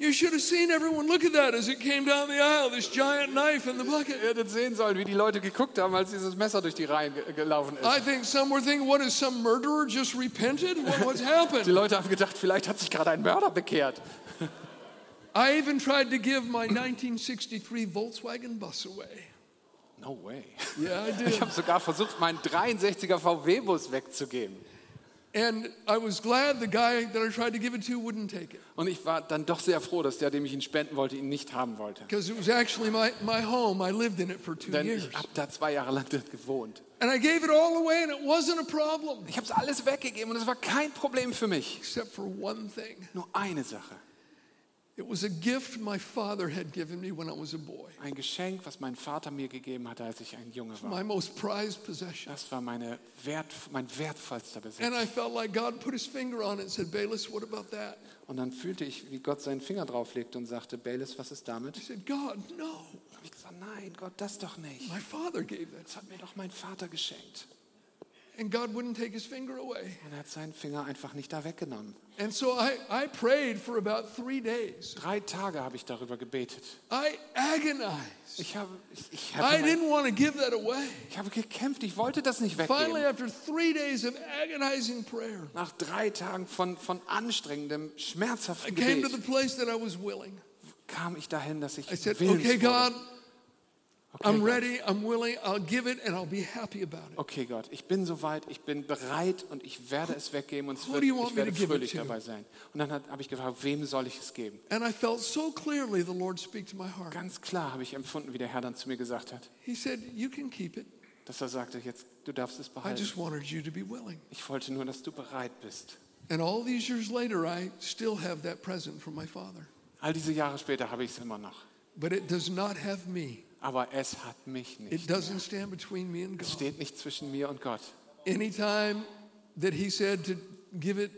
[SPEAKER 2] You should have seen everyone look at that as it came down the aisle, this giant knife in the bucket.
[SPEAKER 3] Ihr hättet sehen sollen, wie die Leute geguckt haben, als dieses Messer durch die Reihen ge gelaufen
[SPEAKER 2] I
[SPEAKER 3] ist.
[SPEAKER 2] think some were thinking, what is some murderer just repented? What, what's
[SPEAKER 3] Die
[SPEAKER 2] happened?
[SPEAKER 3] Leute haben gedacht, vielleicht hat sich gerade ein Mörder bekehrt.
[SPEAKER 2] I even tried to give my 1963 Volkswagen bus away.
[SPEAKER 3] No way.
[SPEAKER 2] Yeah, I
[SPEAKER 3] Ich
[SPEAKER 2] did.
[SPEAKER 3] habe sogar versucht, meinen 63er VW-Bus wegzugeben. Und ich war dann doch sehr froh, dass der, dem ich ihn spenden wollte, ihn nicht haben wollte.
[SPEAKER 2] because it was actually my, my home. I lived in it for two
[SPEAKER 3] Denn
[SPEAKER 2] years.
[SPEAKER 3] ich habe da zwei Jahre lang dort gewohnt.
[SPEAKER 2] And I gave it all away and it wasn't a problem.
[SPEAKER 3] Ich habe es alles weggegeben und es war kein Problem für mich.
[SPEAKER 2] Except for one thing.
[SPEAKER 3] Nur eine Sache. Ein Geschenk, was mein Vater mir gegeben hatte, als ich ein Junge war.
[SPEAKER 2] My most prized possession.
[SPEAKER 3] Das war meine Wert, mein wertvollster Besitz.
[SPEAKER 2] And I felt like God put his finger on it and said, Bayless, what about that?
[SPEAKER 3] Und dann fühlte ich, wie Gott seinen Finger drauflegte und sagte, Bayless, was ist damit?
[SPEAKER 2] I said, God, no.
[SPEAKER 3] Ich gesagt, nein, Gott, das doch nicht.
[SPEAKER 2] My father gave that.
[SPEAKER 3] Das hat mir doch mein Vater geschenkt.
[SPEAKER 2] And God wouldn't take his finger away.
[SPEAKER 3] Und er hat seinen Finger einfach nicht da weggenommen.
[SPEAKER 2] And so I, I prayed for about three days.
[SPEAKER 3] Drei Tage habe ich darüber gebetet.
[SPEAKER 2] I agonized.
[SPEAKER 3] Ich habe, ich, ich,
[SPEAKER 2] I
[SPEAKER 3] habe, mein,
[SPEAKER 2] didn't want to give that away.
[SPEAKER 3] ich habe gekämpft, ich wollte das nicht
[SPEAKER 2] Finally,
[SPEAKER 3] weggeben.
[SPEAKER 2] after three days of agonizing prayer,
[SPEAKER 3] Nach drei Tagen von, von anstrengendem,
[SPEAKER 2] I
[SPEAKER 3] schmerzhaften
[SPEAKER 2] came to the place that I was willing.
[SPEAKER 3] kam ich dahin, dass ich
[SPEAKER 2] I said,
[SPEAKER 3] willens
[SPEAKER 2] okay,
[SPEAKER 3] wurde. Okay,
[SPEAKER 2] I'm
[SPEAKER 3] Gott.
[SPEAKER 2] ready, I'm willing, I'll give it, and I'll be happy about it.
[SPEAKER 3] Okay, Gott, ich bin soweit, ich bin bereit und ich werde es weggeben und es wird, ich werde fröhlich dabei sein. Und dann habe ich gefragt, wem soll ich es geben?
[SPEAKER 2] And I felt so clearly the Lord speak to my heart.
[SPEAKER 3] Ganz klar habe ich empfunden, wie der Herr dann zu mir gesagt hat,
[SPEAKER 2] He said, You can keep it.
[SPEAKER 3] dass er sagte, jetzt, du darfst es
[SPEAKER 2] I
[SPEAKER 3] behalten.
[SPEAKER 2] just wanted you to be willing.
[SPEAKER 3] Ich wollte nur, dass du bereit bist.
[SPEAKER 2] And all these years later, I still have that present from my father.
[SPEAKER 3] All diese Jahre später habe ich es immer noch.
[SPEAKER 2] But it does not have me,
[SPEAKER 3] Aber es hat mich
[SPEAKER 2] it
[SPEAKER 3] nicht.
[SPEAKER 2] doesn't stand between me and
[SPEAKER 3] Es
[SPEAKER 2] God.
[SPEAKER 3] steht nicht zwischen mir und Gott.
[SPEAKER 2] Anytime that He said to give it,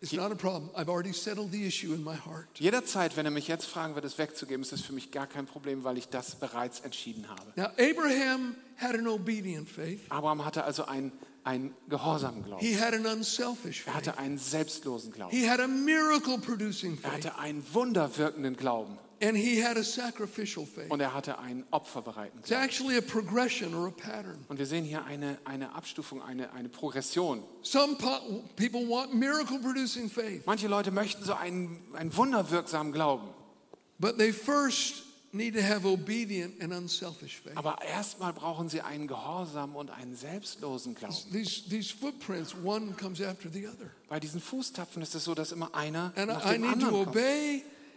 [SPEAKER 2] it's not a problem. I've already settled the issue in my heart.
[SPEAKER 3] Jederzeit, wenn er mich jetzt fragen wird, es wegzugeben, ist es für mich gar kein Problem, weil ich das bereits entschieden habe.
[SPEAKER 2] Now, Abraham had an obedient faith,
[SPEAKER 3] Abraham hatte also einen, einen gehorsamen Glauben.
[SPEAKER 2] he had an unselfish
[SPEAKER 3] Er
[SPEAKER 2] faith,
[SPEAKER 3] hatte einen selbstlosen Glauben.
[SPEAKER 2] he had a miracle producing
[SPEAKER 3] Er
[SPEAKER 2] faith,
[SPEAKER 3] hatte einen wunderwirkenden Glauben.
[SPEAKER 2] And he had a sacrificial faith.
[SPEAKER 3] Und er hatte einen opferbereiten
[SPEAKER 2] It's
[SPEAKER 3] Glauben.
[SPEAKER 2] actually a progression or a pattern.
[SPEAKER 3] Und wir sehen hier eine, eine Abstufung, eine, eine Progression.
[SPEAKER 2] Some people want miracle producing faith,
[SPEAKER 3] Manche Leute möchten so einen, einen wunderwirksamen Glauben.
[SPEAKER 2] but they first need to have obedient and unselfish faith.
[SPEAKER 3] Aber erstmal brauchen sie einen gehorsamen und einen selbstlosen Glauben.
[SPEAKER 2] These, these footprints, one comes after the other.
[SPEAKER 3] Bei diesen Fußtapfen ist es so, dass immer einer
[SPEAKER 2] And
[SPEAKER 3] nach
[SPEAKER 2] I, I
[SPEAKER 3] dem
[SPEAKER 2] need to
[SPEAKER 3] anderen kommt.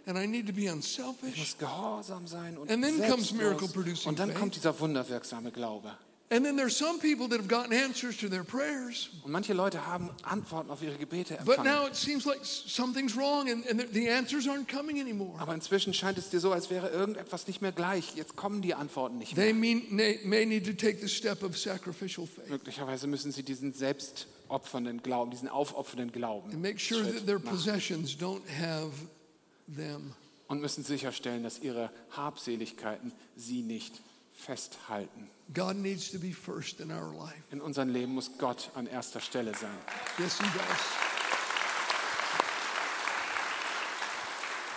[SPEAKER 2] And I need to be
[SPEAKER 3] Ich
[SPEAKER 2] unselfish.
[SPEAKER 3] muss gehorsam sein und
[SPEAKER 2] And then comes
[SPEAKER 3] selbstlos.
[SPEAKER 2] miracle-producing
[SPEAKER 3] Und dann
[SPEAKER 2] faith.
[SPEAKER 3] kommt dieser wunderwirksame Glaube.
[SPEAKER 2] And then there's some people that have gotten answers to their prayers,
[SPEAKER 3] Und manche Leute haben Antworten auf ihre Gebete
[SPEAKER 2] but
[SPEAKER 3] empfangen.
[SPEAKER 2] now it seems like something's wrong and, and the, answers aren't coming anymore.
[SPEAKER 3] Aber inzwischen scheint es dir so, als wäre irgendetwas nicht mehr gleich. Jetzt kommen die Antworten nicht
[SPEAKER 2] They
[SPEAKER 3] mehr.
[SPEAKER 2] mean, may, may need to take the step of sacrificial faith
[SPEAKER 3] Möglicherweise müssen sie diesen selbstopfernden Glauben, diesen aufopfernden Glauben
[SPEAKER 2] and make sure that their possessions don't have them.
[SPEAKER 3] und müssen sicherstellen, dass ihre Habseligkeiten sie nicht festhalten.
[SPEAKER 2] God needs to be first in our life.
[SPEAKER 3] In unserem Leben muss Gott an erster Stelle sein.
[SPEAKER 2] Yes, He does.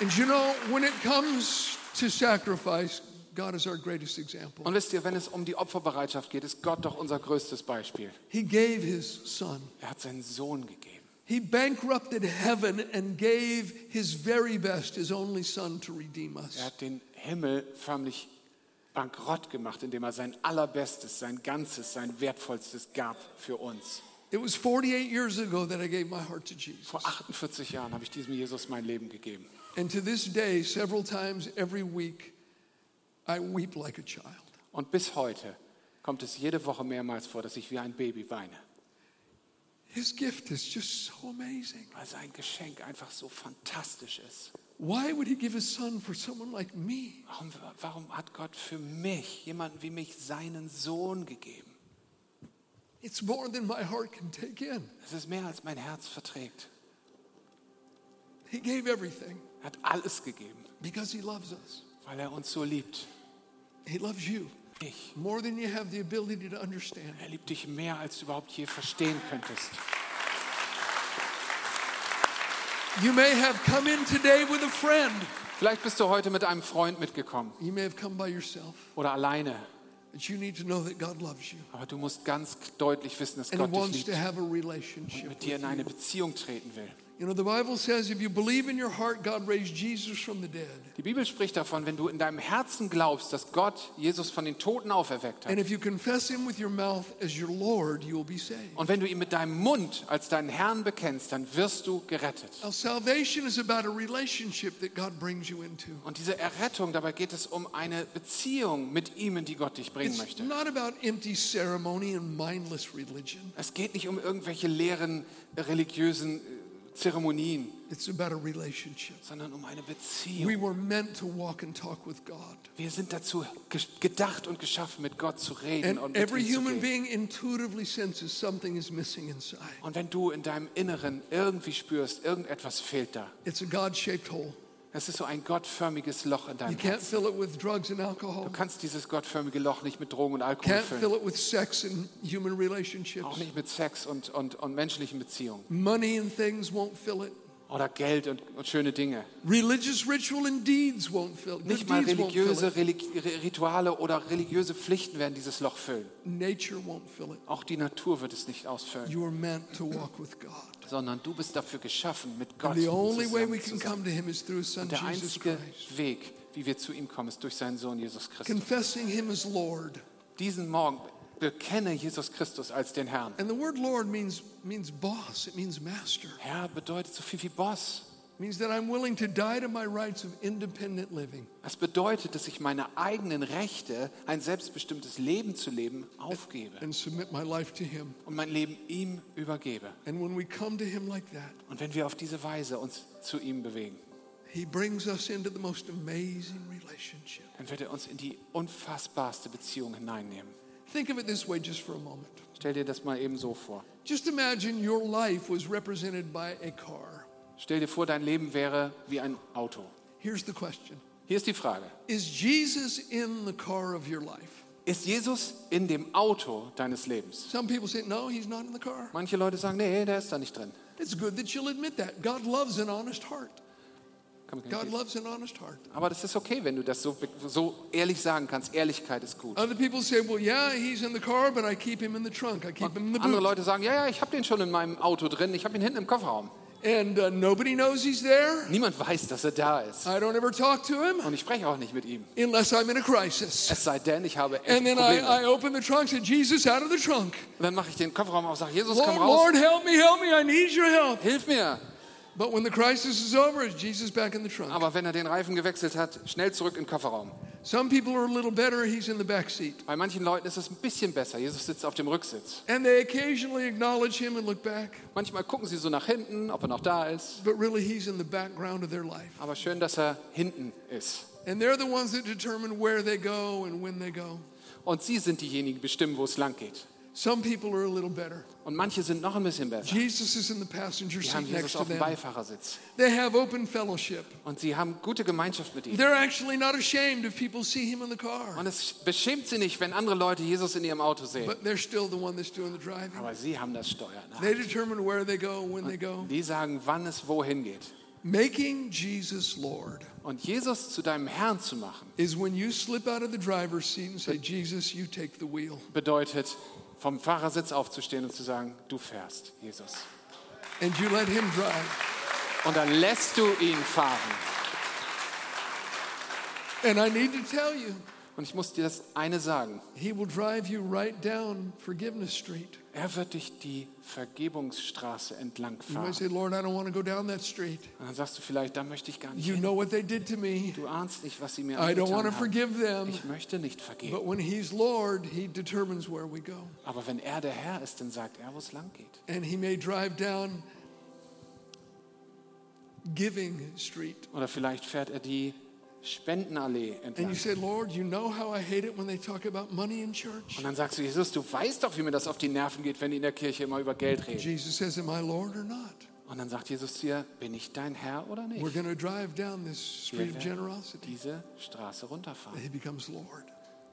[SPEAKER 2] And you know, when it comes to sacrifice, God is our greatest example.
[SPEAKER 3] Und wisst ihr, wenn es um die Opferbereitschaft geht, ist Gott doch unser größtes Beispiel.
[SPEAKER 2] He gave His Son.
[SPEAKER 3] Er hat seinen Sohn gegeben.
[SPEAKER 2] He bankrupted heaven and gave His very best, His only Son, to redeem us.
[SPEAKER 3] Er hat den Himmel förmlich bankrott gemacht, indem er sein allerbestes, sein ganzes, sein wertvollstes gab für uns.
[SPEAKER 2] It was 48 years ago that I gave my heart to Jesus.
[SPEAKER 3] Vor 48 Jahren habe ich diesem Jesus mein Leben gegeben.
[SPEAKER 2] And to this day, several times every week, I weep like a child.
[SPEAKER 3] Und bis heute kommt es jede Woche mehrmals vor, dass ich wie ein Baby weine.
[SPEAKER 2] His gift is just so amazing.
[SPEAKER 3] Weil sein Geschenk einfach so fantastisch ist.
[SPEAKER 2] Why would He give His Son for someone like me?
[SPEAKER 3] Warum, warum hat Gott für mich, jemanden wie mich, seinen Sohn gegeben?
[SPEAKER 2] It's more than my heart can take in.
[SPEAKER 3] Es ist mehr, als mein Herz verträgt.
[SPEAKER 2] He gave everything
[SPEAKER 3] Er hat alles gegeben,
[SPEAKER 2] because He loves us.
[SPEAKER 3] weil er uns so liebt.
[SPEAKER 2] He loves you
[SPEAKER 3] Ich.
[SPEAKER 2] more than you have the ability to understand.
[SPEAKER 3] Er liebt dich mehr, als du überhaupt je verstehen könntest.
[SPEAKER 2] You may have come in today with a friend.
[SPEAKER 3] Vielleicht bist du heute mit einem Freund mitgekommen
[SPEAKER 2] You may have come by yourself.
[SPEAKER 3] oder alleine.
[SPEAKER 2] But you need to know that God loves you
[SPEAKER 3] Aber du musst ganz deutlich wissen, dass
[SPEAKER 2] and
[SPEAKER 3] Gott dich liebt
[SPEAKER 2] have a
[SPEAKER 3] und mit dir in eine. Beziehung treten will.
[SPEAKER 2] You know, the Bible says if you believe in your heart God raised Jesus from the dead,
[SPEAKER 3] Die Bibel spricht davon, wenn du in deinem Herzen glaubst, dass Gott Jesus von den Toten auferweckt
[SPEAKER 2] and
[SPEAKER 3] hat.
[SPEAKER 2] if you confess him with your mouth as your Lord, you will be saved.
[SPEAKER 3] Und wenn du ihn mit deinem Mund als deinen Herrn bekennst, dann wirst du gerettet.
[SPEAKER 2] Now, salvation is about a relationship that God brings you into.
[SPEAKER 3] Und diese Errettung, dabei geht es um eine Beziehung mit ihm, in die Gott dich bringen
[SPEAKER 2] It's
[SPEAKER 3] möchte.
[SPEAKER 2] not about empty ceremony and mindless religion.
[SPEAKER 3] Es geht nicht um irgendwelche leeren religiösen äh, Zeremonien,
[SPEAKER 2] It's about a relationship.
[SPEAKER 3] sondern um eine
[SPEAKER 2] We
[SPEAKER 3] Beziehung.
[SPEAKER 2] were meant to walk and talk with God.
[SPEAKER 3] Wir sind dazu ge- gedacht und geschaffen, mit Gott zu reden und
[SPEAKER 2] And
[SPEAKER 3] mit
[SPEAKER 2] every
[SPEAKER 3] ihm zu
[SPEAKER 2] human
[SPEAKER 3] gehen.
[SPEAKER 2] being intuitively senses something is missing inside.
[SPEAKER 3] Und wenn du in deinem Inneren irgendwie spürst, irgendetwas fehlt da,
[SPEAKER 2] It's a God shaped hole.
[SPEAKER 3] Es ist so ein gottförmiges Loch in deinem Herzen.
[SPEAKER 2] fill it with drugs and alcohol,
[SPEAKER 3] Du kannst dieses gottförmige Loch nicht mit Drogen und Alkohol füllen. Auch nicht mit Sex und, und, und menschlichen Beziehungen.
[SPEAKER 2] Money and things won't fill it.
[SPEAKER 3] Oder Geld und, und schöne Dinge.
[SPEAKER 2] Religious ritual and deeds won't fill.
[SPEAKER 3] Nicht mal religiöse
[SPEAKER 2] it.
[SPEAKER 3] Relig Rituale oder religiöse Pflichten werden dieses Loch füllen.
[SPEAKER 2] Nature won't fill it.
[SPEAKER 3] Auch die Natur wird es nicht ausfüllen,
[SPEAKER 2] You are meant to walk with God.
[SPEAKER 3] sondern du bist dafür geschaffen, mit Gott
[SPEAKER 2] And the only way we
[SPEAKER 3] zusammen
[SPEAKER 2] can
[SPEAKER 3] zu sein.
[SPEAKER 2] come to Him is through His Son
[SPEAKER 3] Und der einzige. Weg, wie wir zu ihm kommen, ist durch seinen Sohn Jesus Christus.
[SPEAKER 2] Confessing Him as Lord.
[SPEAKER 3] Diesen Morgen bekenne Jesus Christus als den Herrn.
[SPEAKER 2] And the word Lord means, means boss, it means master.
[SPEAKER 3] Herr bedeutet so viel wie Boss.
[SPEAKER 2] It means that I'm willing to die to my rights of independent living.
[SPEAKER 3] Es bedeutet, dass ich meine eigenen Rechte, ein selbstbestimmtes Leben zu leben, aufgebe
[SPEAKER 2] and submit my life to Him.
[SPEAKER 3] und mein Leben ihm übergebe.
[SPEAKER 2] And when we come to Him like that,
[SPEAKER 3] Und wenn wir auf diese Weise uns zu ihm bewegen,
[SPEAKER 2] He brings us into the most amazing relationship.
[SPEAKER 3] dann wird er uns in die unfassbarste Beziehung hineinnehmen.
[SPEAKER 2] Think of it this way just for a moment.
[SPEAKER 3] Stell dir das mal eben so vor.
[SPEAKER 2] Just imagine your life was represented by a car.
[SPEAKER 3] Stell dir vor, dein Leben wäre wie ein Auto.
[SPEAKER 2] Here's the question
[SPEAKER 3] Hier ist die Frage.
[SPEAKER 2] Is Jesus in the car of your life?
[SPEAKER 3] Ist Jesus in dem Auto deines Lebens?
[SPEAKER 2] Some people say, no, he's not in the car.
[SPEAKER 3] Manche Leute sagen, nee, der ist da nicht drin.
[SPEAKER 2] It's good that you'll admit that. God loves an honest heart. God loves an honest heart.
[SPEAKER 3] Aber das ist okay, wenn du das so, so ehrlich sagen kannst. Ehrlichkeit ist gut.
[SPEAKER 2] Other people say, well, yeah, he's in the car, but I keep him in the trunk. I keep him in the
[SPEAKER 3] Andere. Leute sagen, ja, ja, ich habe den schon in meinem Auto drin, ich habe ihn hinten im Kofferraum.
[SPEAKER 2] And uh, nobody knows he's there.
[SPEAKER 3] Niemand weiß, dass er da ist.
[SPEAKER 2] I don't ever talk to him
[SPEAKER 3] Und ich spreche auch nicht mit ihm.
[SPEAKER 2] unless I'm in a crisis.
[SPEAKER 3] Es sei denn, ich habe echt
[SPEAKER 2] And then I,
[SPEAKER 3] Probleme.
[SPEAKER 2] I open the trunk, say, Jesus, out of the trunk.
[SPEAKER 3] Und dann mache ich den Kofferraum auf und sage, Jesus,
[SPEAKER 2] Lord,
[SPEAKER 3] komm raus,
[SPEAKER 2] Lord, help me, help me. I need your help.
[SPEAKER 3] hilf mir.
[SPEAKER 2] But when the crisis is over, is Jesus back in the trunk?
[SPEAKER 3] Aber wenn er den Reifen gewechselt hat, schnell zurück in den Kofferraum.
[SPEAKER 2] Some people are a little better. He's in the back seat.
[SPEAKER 3] Bei manchen Leuten ist es ein bisschen besser. Jesus sitzt auf dem Rücksitz.
[SPEAKER 2] And they occasionally acknowledge him and look back.
[SPEAKER 3] Manchmal gucken sie so nach hinten, ob er noch da ist.
[SPEAKER 2] But really, he's in the background of their life.
[SPEAKER 3] Aber schön, dass er hinten ist.
[SPEAKER 2] And they're the ones that determine where they go and when they go.
[SPEAKER 3] Und sie sind diejenigen, die bestimmen, wo es lang geht.
[SPEAKER 2] Some people are a little better.
[SPEAKER 3] Und manche sind noch ein bisschen besser.
[SPEAKER 2] Jesus is in the passenger
[SPEAKER 3] haben
[SPEAKER 2] seat next
[SPEAKER 3] Jesus
[SPEAKER 2] to
[SPEAKER 3] auf dem
[SPEAKER 2] them.
[SPEAKER 3] Beifahrersitz.
[SPEAKER 2] They have open fellowship.
[SPEAKER 3] Und sie haben gute Gemeinschaft mit ihm.
[SPEAKER 2] They're actually not ashamed if people see him in the car.
[SPEAKER 3] Und es beschämt sie nicht, wenn andere Leute Jesus in ihrem Auto sehen.
[SPEAKER 2] But they're still the one that's doing the driving.
[SPEAKER 3] Aber sie haben das Steuern.
[SPEAKER 2] They determine where they go, when they go.
[SPEAKER 3] Die sagen, wann es wohin geht.
[SPEAKER 2] Making Jesus Lord
[SPEAKER 3] Und Jesus zu deinem Herrn zu machen,
[SPEAKER 2] is when you slip out of the driver's seat and say, Jesus, you take the wheel.
[SPEAKER 3] bedeutet, vom Fahrersitz aufzustehen und zu sagen, du fährst, Jesus.
[SPEAKER 2] And you let him drive.
[SPEAKER 3] Und dann lässt du ihn fahren.
[SPEAKER 2] And I need to tell you,
[SPEAKER 3] Und ich muss dir das eine sagen.
[SPEAKER 2] he will drive you right down Forgiveness Street.
[SPEAKER 3] Er wird dich die Vergebungsstraße entlang
[SPEAKER 2] You might
[SPEAKER 3] fahren.
[SPEAKER 2] say, Lord, I don't want to go down that street.
[SPEAKER 3] Und dann sagst du vielleicht, da möchte ich gar nicht
[SPEAKER 2] You
[SPEAKER 3] hin.
[SPEAKER 2] know what they did to me.
[SPEAKER 3] Du ahnst nicht, was sie mir
[SPEAKER 2] I don't want to
[SPEAKER 3] angetan haben.
[SPEAKER 2] forgive them.
[SPEAKER 3] Ich möchte nicht vergeben.
[SPEAKER 2] But when he's Lord, he determines where we go.
[SPEAKER 3] Aber wenn er der Herr ist, dann sagt er, wo es lang geht.
[SPEAKER 2] And he may drive down Giving Street.
[SPEAKER 3] Oder vielleicht fährt er die Spendenallee
[SPEAKER 2] And you
[SPEAKER 3] entlang.
[SPEAKER 2] say, Lord, you know how I hate it when they talk about money in church?
[SPEAKER 3] Und dann sagst du, Jesus, du weißt doch, wie mir das auf die Nerven geht, wenn die in der Kirche immer über Geld reden.
[SPEAKER 2] Jesus says, Am I Lord or not?
[SPEAKER 3] Und dann sagt Jesus zu dir, bin ich dein Herr oder
[SPEAKER 2] We're
[SPEAKER 3] nicht?
[SPEAKER 2] going to drive down this
[SPEAKER 3] Wir
[SPEAKER 2] street of
[SPEAKER 3] werden
[SPEAKER 2] generosity.
[SPEAKER 3] diese Straße runterfahren,
[SPEAKER 2] He becomes Lord.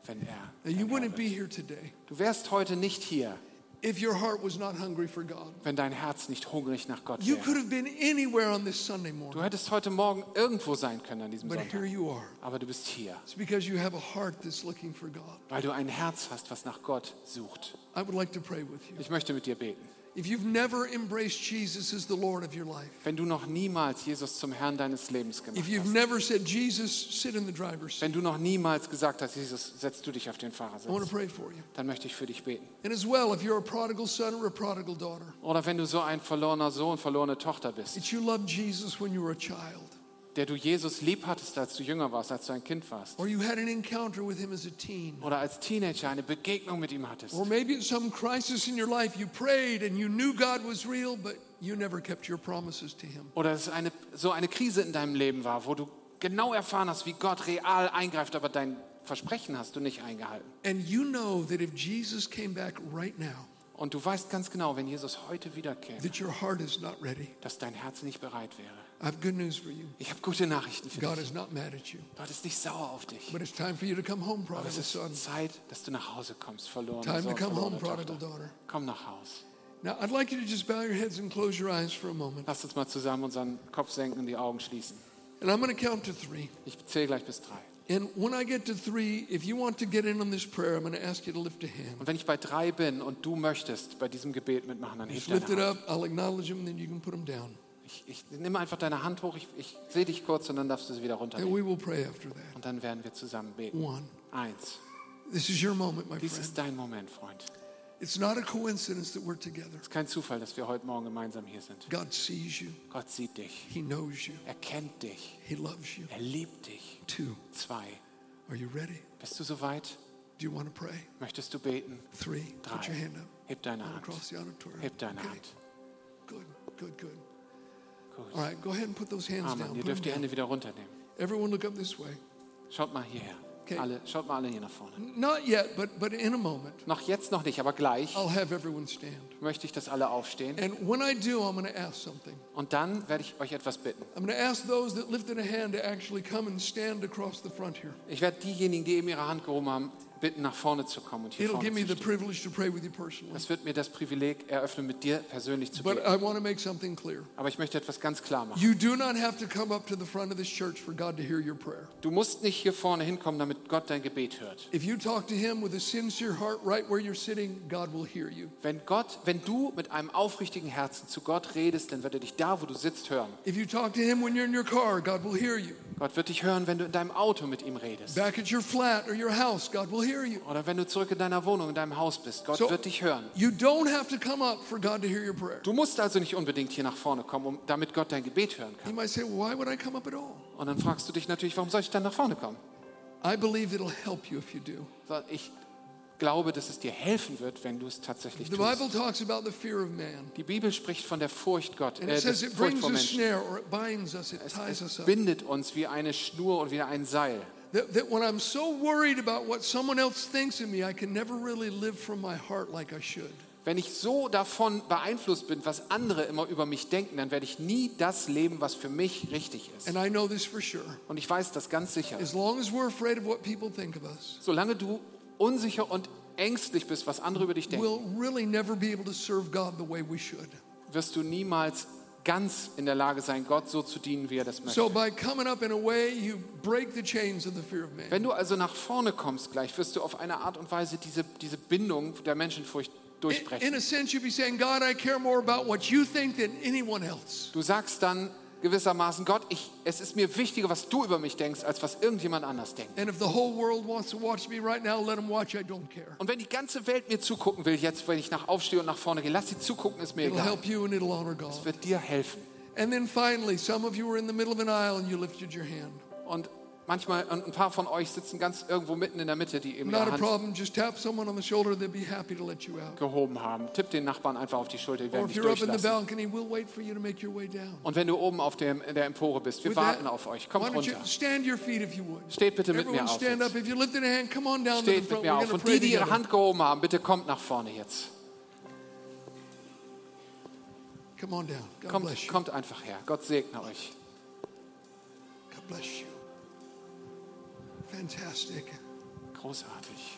[SPEAKER 3] wenn er.
[SPEAKER 2] Now, you wouldn't be
[SPEAKER 3] wird.
[SPEAKER 2] here today
[SPEAKER 3] Du wärst heute nicht hier,
[SPEAKER 2] if your heart was not hungry for God.
[SPEAKER 3] wenn dein Herz nicht hungrig nach Gott
[SPEAKER 2] You could
[SPEAKER 3] wäre.
[SPEAKER 2] have been anywhere on this Sunday
[SPEAKER 3] Du hättest heute Morgen irgendwo sein können an diesem
[SPEAKER 2] but here
[SPEAKER 3] Sonntag.
[SPEAKER 2] you are.
[SPEAKER 3] Aber du bist hier,
[SPEAKER 2] It's because you have a heart that's looking for God.
[SPEAKER 3] weil du ein Herz hast, was nach Gott sucht.
[SPEAKER 2] I would like to pray with you.
[SPEAKER 3] Ich möchte mit dir beten.
[SPEAKER 2] If you've never embraced Jesus as the Lord of your life,
[SPEAKER 3] Wenn du noch niemals Jesus zum Herrn deines Lebens gemacht hast.
[SPEAKER 2] if you've never said, Jesus, sit in the driver's seat,
[SPEAKER 3] Wenn du noch niemals gesagt hast, Jesus, setzt du dich auf den Fahrersitz.
[SPEAKER 2] I want to pray for you.
[SPEAKER 3] Dann möchte ich für dich beten.
[SPEAKER 2] And as well, if you're a prodigal son or a prodigal daughter,
[SPEAKER 3] Oder wenn du so ein verlorener Sohn, verlorene Tochter bist,
[SPEAKER 2] that you loved Jesus when you were a child,
[SPEAKER 3] der du Jesus lieb hattest, als du jünger warst, als du ein Kind warst.
[SPEAKER 2] or you had an encounter with him as a teen,
[SPEAKER 3] Oder als Teenager eine Begegnung mit ihm hattest.
[SPEAKER 2] or maybe at some crisis in your life you prayed and you knew God was real, but you never kept your promises to him.
[SPEAKER 3] Oder es eine, so eine Krise in deinem Leben war, wo du genau erfahren hast, wie Gott real eingreift, aber dein Versprechen hast du nicht eingehalten.
[SPEAKER 2] And you know that if Jesus came back right now,
[SPEAKER 3] Und du weißt ganz genau, wenn Jesus heute wiederkäme,
[SPEAKER 2] that your heart is not ready.
[SPEAKER 3] dass dein Herz nicht bereit wäre.
[SPEAKER 2] I have good news for you.
[SPEAKER 3] Ich habe gute Nachrichten für
[SPEAKER 2] God
[SPEAKER 3] dich.
[SPEAKER 2] is not mad at you.
[SPEAKER 3] Gott ist nicht sauer auf dich.
[SPEAKER 2] But it's time for you to come home,
[SPEAKER 3] Aber
[SPEAKER 2] prodigal
[SPEAKER 3] es
[SPEAKER 2] son.
[SPEAKER 3] ist Zeit, dass du nach Hause kommst, verloren.
[SPEAKER 2] Time to come home, prodigal daughter.
[SPEAKER 3] Komm nach Haus.
[SPEAKER 2] Now, I'd like you to just bow your heads and close your eyes for a moment.
[SPEAKER 3] Lass uns mal zusammen unseren Kopf senken und die Augen schließen.
[SPEAKER 2] And I'm going to count to three.
[SPEAKER 3] Ich zähle gleich bis drei.
[SPEAKER 2] And when I get to three, if you want to get in on this prayer, I'm going to ask you to lift a hand.
[SPEAKER 3] Und wenn ich bei drei bin und du möchtest bei diesem Gebet mitmachen, dann heb
[SPEAKER 2] Just lift it
[SPEAKER 3] deine
[SPEAKER 2] up.
[SPEAKER 3] Hand.
[SPEAKER 2] I'll acknowledge them, then you can put them down.
[SPEAKER 3] Ich, ich nehme einfach deine Hand hoch, ich, ich sehe dich kurz und dann darfst du sie wieder runternehmen. Und dann werden wir zusammen beten.
[SPEAKER 2] One.
[SPEAKER 3] Eins.
[SPEAKER 2] This is your moment, my
[SPEAKER 3] Dies
[SPEAKER 2] friend.
[SPEAKER 3] ist dein Moment, Freund.
[SPEAKER 2] It's not a coincidence that we're together.
[SPEAKER 3] Es ist kein Zufall, dass wir heute Morgen gemeinsam hier sind.
[SPEAKER 2] God sees you,
[SPEAKER 3] Gott sieht dich.
[SPEAKER 2] He knows you,
[SPEAKER 3] Er kennt dich.
[SPEAKER 2] He loves you.
[SPEAKER 3] Er liebt dich.
[SPEAKER 2] Two.
[SPEAKER 3] Zwei.
[SPEAKER 2] Are you ready?
[SPEAKER 3] Bist du soweit?
[SPEAKER 2] Do you want to pray?
[SPEAKER 3] Möchtest du beten?
[SPEAKER 2] Three. Put
[SPEAKER 3] Drei.
[SPEAKER 2] your hand up.
[SPEAKER 3] Heb deine Hand.
[SPEAKER 2] across the auditorium.
[SPEAKER 3] Heb deine
[SPEAKER 2] Okay.
[SPEAKER 3] Hand.
[SPEAKER 2] Good, good, good. All right, go ahead and put those hands
[SPEAKER 3] Amen.
[SPEAKER 2] down.
[SPEAKER 3] Ihr dürft die. Hände wieder runternehmen.
[SPEAKER 2] Everyone look up this way.
[SPEAKER 3] Schaut mal hierher.
[SPEAKER 2] Okay.
[SPEAKER 3] Alle, schaut mal alle hier nach vorne.
[SPEAKER 2] Not yet, but, but in a moment,
[SPEAKER 3] Noch jetzt noch nicht, aber gleich
[SPEAKER 2] I'll have everyone stand.
[SPEAKER 3] möchte ich, dass alle aufstehen.
[SPEAKER 2] And when I do, I'm going to ask something.
[SPEAKER 3] Und dann werde ich euch etwas bitten.
[SPEAKER 2] I'm going to ask those that lifted a hand to actually come and stand across the front here.
[SPEAKER 3] Ich werde diejenigen, die eben ihre Hand gehoben haben, bitten, nach vorne zu kommen und hier
[SPEAKER 2] It'll
[SPEAKER 3] vorne
[SPEAKER 2] give me
[SPEAKER 3] zu
[SPEAKER 2] the
[SPEAKER 3] stehen.
[SPEAKER 2] privilege to pray with you personally.
[SPEAKER 3] Das wird mir das Privileg eröffnen, mit dir persönlich zu
[SPEAKER 2] But
[SPEAKER 3] beten.
[SPEAKER 2] I want to make something clear.
[SPEAKER 3] Aber ich möchte etwas ganz klar machen.
[SPEAKER 2] You do not have to come up to the front of this church for God to hear your prayer.
[SPEAKER 3] Du musst nicht hier vorne hinkommen, damit Gott dein Gebet hört.
[SPEAKER 2] If you talk to Him with a sincere heart right where you're sitting, God will hear you.
[SPEAKER 3] Wenn Gott, wenn du mit einem aufrichtigen Herzen zu Gott redest, dann wird er dich da, wo du sitzt, hören.
[SPEAKER 2] If you talk to Him when you're in your car, God will hear you.
[SPEAKER 3] Gott wird dich hören, wenn du in deinem Auto mit ihm redest.
[SPEAKER 2] Back at your flat or your house, God will hear you.
[SPEAKER 3] Oder wenn du zurück in deiner Wohnung, in deinem Haus bist. Gott
[SPEAKER 2] So-
[SPEAKER 3] wird dich hören.
[SPEAKER 2] You don't have to come up for God to hear your prayer.
[SPEAKER 3] Du musst also nicht unbedingt hier nach vorne kommen, um, damit Gott dein Gebet hören
[SPEAKER 2] You
[SPEAKER 3] kann.
[SPEAKER 2] might say, why would I come up at all?
[SPEAKER 3] Und dann fragst du dich natürlich, warum soll ich dann nach vorne kommen?
[SPEAKER 2] I believe it'll help you if you do.
[SPEAKER 3] Ich glaube, dass es dir helfen wird, wenn du es tatsächlich
[SPEAKER 2] The Bible
[SPEAKER 3] tust.
[SPEAKER 2] talks about the fear of man.
[SPEAKER 3] Die Bibel spricht von der Furcht Gott,
[SPEAKER 2] And
[SPEAKER 3] äh,
[SPEAKER 2] it says it
[SPEAKER 3] Furcht
[SPEAKER 2] brings
[SPEAKER 3] vor
[SPEAKER 2] a
[SPEAKER 3] Menschen.
[SPEAKER 2] snare or it binds us, it
[SPEAKER 3] Es,
[SPEAKER 2] ties us
[SPEAKER 3] es
[SPEAKER 2] up.
[SPEAKER 3] bindet uns wie eine Schnur und wie ein Seil.
[SPEAKER 2] That, that when I'm so worried about what someone else thinks of me, I can never really live from my heart like I should.
[SPEAKER 3] Wenn ich so davon beeinflusst bin, was andere immer über mich denken, dann werde ich nie das leben, was für mich richtig ist.
[SPEAKER 2] And I know this for sure.
[SPEAKER 3] Und ich weiß das ganz sicher.
[SPEAKER 2] As long as we're afraid of what people think of us,
[SPEAKER 3] Solange du unsicher und ängstlich bist, was andere über dich denken,
[SPEAKER 2] we'll really never be able to serve God the way we should.
[SPEAKER 3] wirst du niemals ganz in der Lage sein, Gott so zu dienen, wie er das möchte.
[SPEAKER 2] So by coming up in a way, you break the chains of the fear of man.
[SPEAKER 3] Wenn du also nach vorne kommst gleich, wirst du auf eine Art und Weise diese, diese Bindung der Menschenfurcht
[SPEAKER 2] In, in
[SPEAKER 3] durchbrechen.
[SPEAKER 2] a sense, you'd be saying, God, I care more about what you think than anyone else.
[SPEAKER 3] Du sagst dann gewissermaßen, Gott, ich, es ist mir wichtiger, was du über mich denkst, als was irgendjemand anders denkt.
[SPEAKER 2] Right now, watch.
[SPEAKER 3] Und wenn die ganze Welt mir zugucken will, jetzt, wenn ich nach aufstehe und nach vorne gehe, lass sie zugucken, ist mir
[SPEAKER 2] It'll
[SPEAKER 3] egal. Es wird dir helfen.
[SPEAKER 2] And then finally, some of you were in the middle of an aisle and you lifted your hand.
[SPEAKER 3] Und manchmal, ein paar von euch sitzen ganz irgendwo mitten in der Mitte, die eben
[SPEAKER 2] Not a
[SPEAKER 3] Hand
[SPEAKER 2] problem. Just tap someone on the shoulder. They'll be happy to let you out.
[SPEAKER 3] gehoben haben. Tipp den Nachbarn einfach auf die Schulter, die
[SPEAKER 2] Or
[SPEAKER 3] werden
[SPEAKER 2] if
[SPEAKER 3] dich
[SPEAKER 2] you're up in the
[SPEAKER 3] durchlassen.
[SPEAKER 2] balcony, we'll wait for you to make your way down.
[SPEAKER 3] Und wenn du oben auf dem, in der Empore bist, wir
[SPEAKER 2] With
[SPEAKER 3] warten
[SPEAKER 2] that,
[SPEAKER 3] auf euch.
[SPEAKER 2] why
[SPEAKER 3] Kommt
[SPEAKER 2] don't you
[SPEAKER 3] runter.
[SPEAKER 2] stand your feet if you would?
[SPEAKER 3] Steht bitte mit mir
[SPEAKER 2] Everyone
[SPEAKER 3] auf.
[SPEAKER 2] stand up.
[SPEAKER 3] Jetzt.
[SPEAKER 2] If you lifted a hand, come on down to the
[SPEAKER 3] Steht mit
[SPEAKER 2] front.
[SPEAKER 3] mir
[SPEAKER 2] We're
[SPEAKER 3] auf.
[SPEAKER 2] going to
[SPEAKER 3] Und
[SPEAKER 2] pray
[SPEAKER 3] die, die ihre
[SPEAKER 2] together.
[SPEAKER 3] Hand gehoben haben, bitte kommt nach vorne jetzt.
[SPEAKER 2] Come on down. God
[SPEAKER 3] Kommt,
[SPEAKER 2] bless you.
[SPEAKER 3] kommt einfach her. Gott segne euch.
[SPEAKER 2] God bless you. Fantastic.
[SPEAKER 3] Großartig.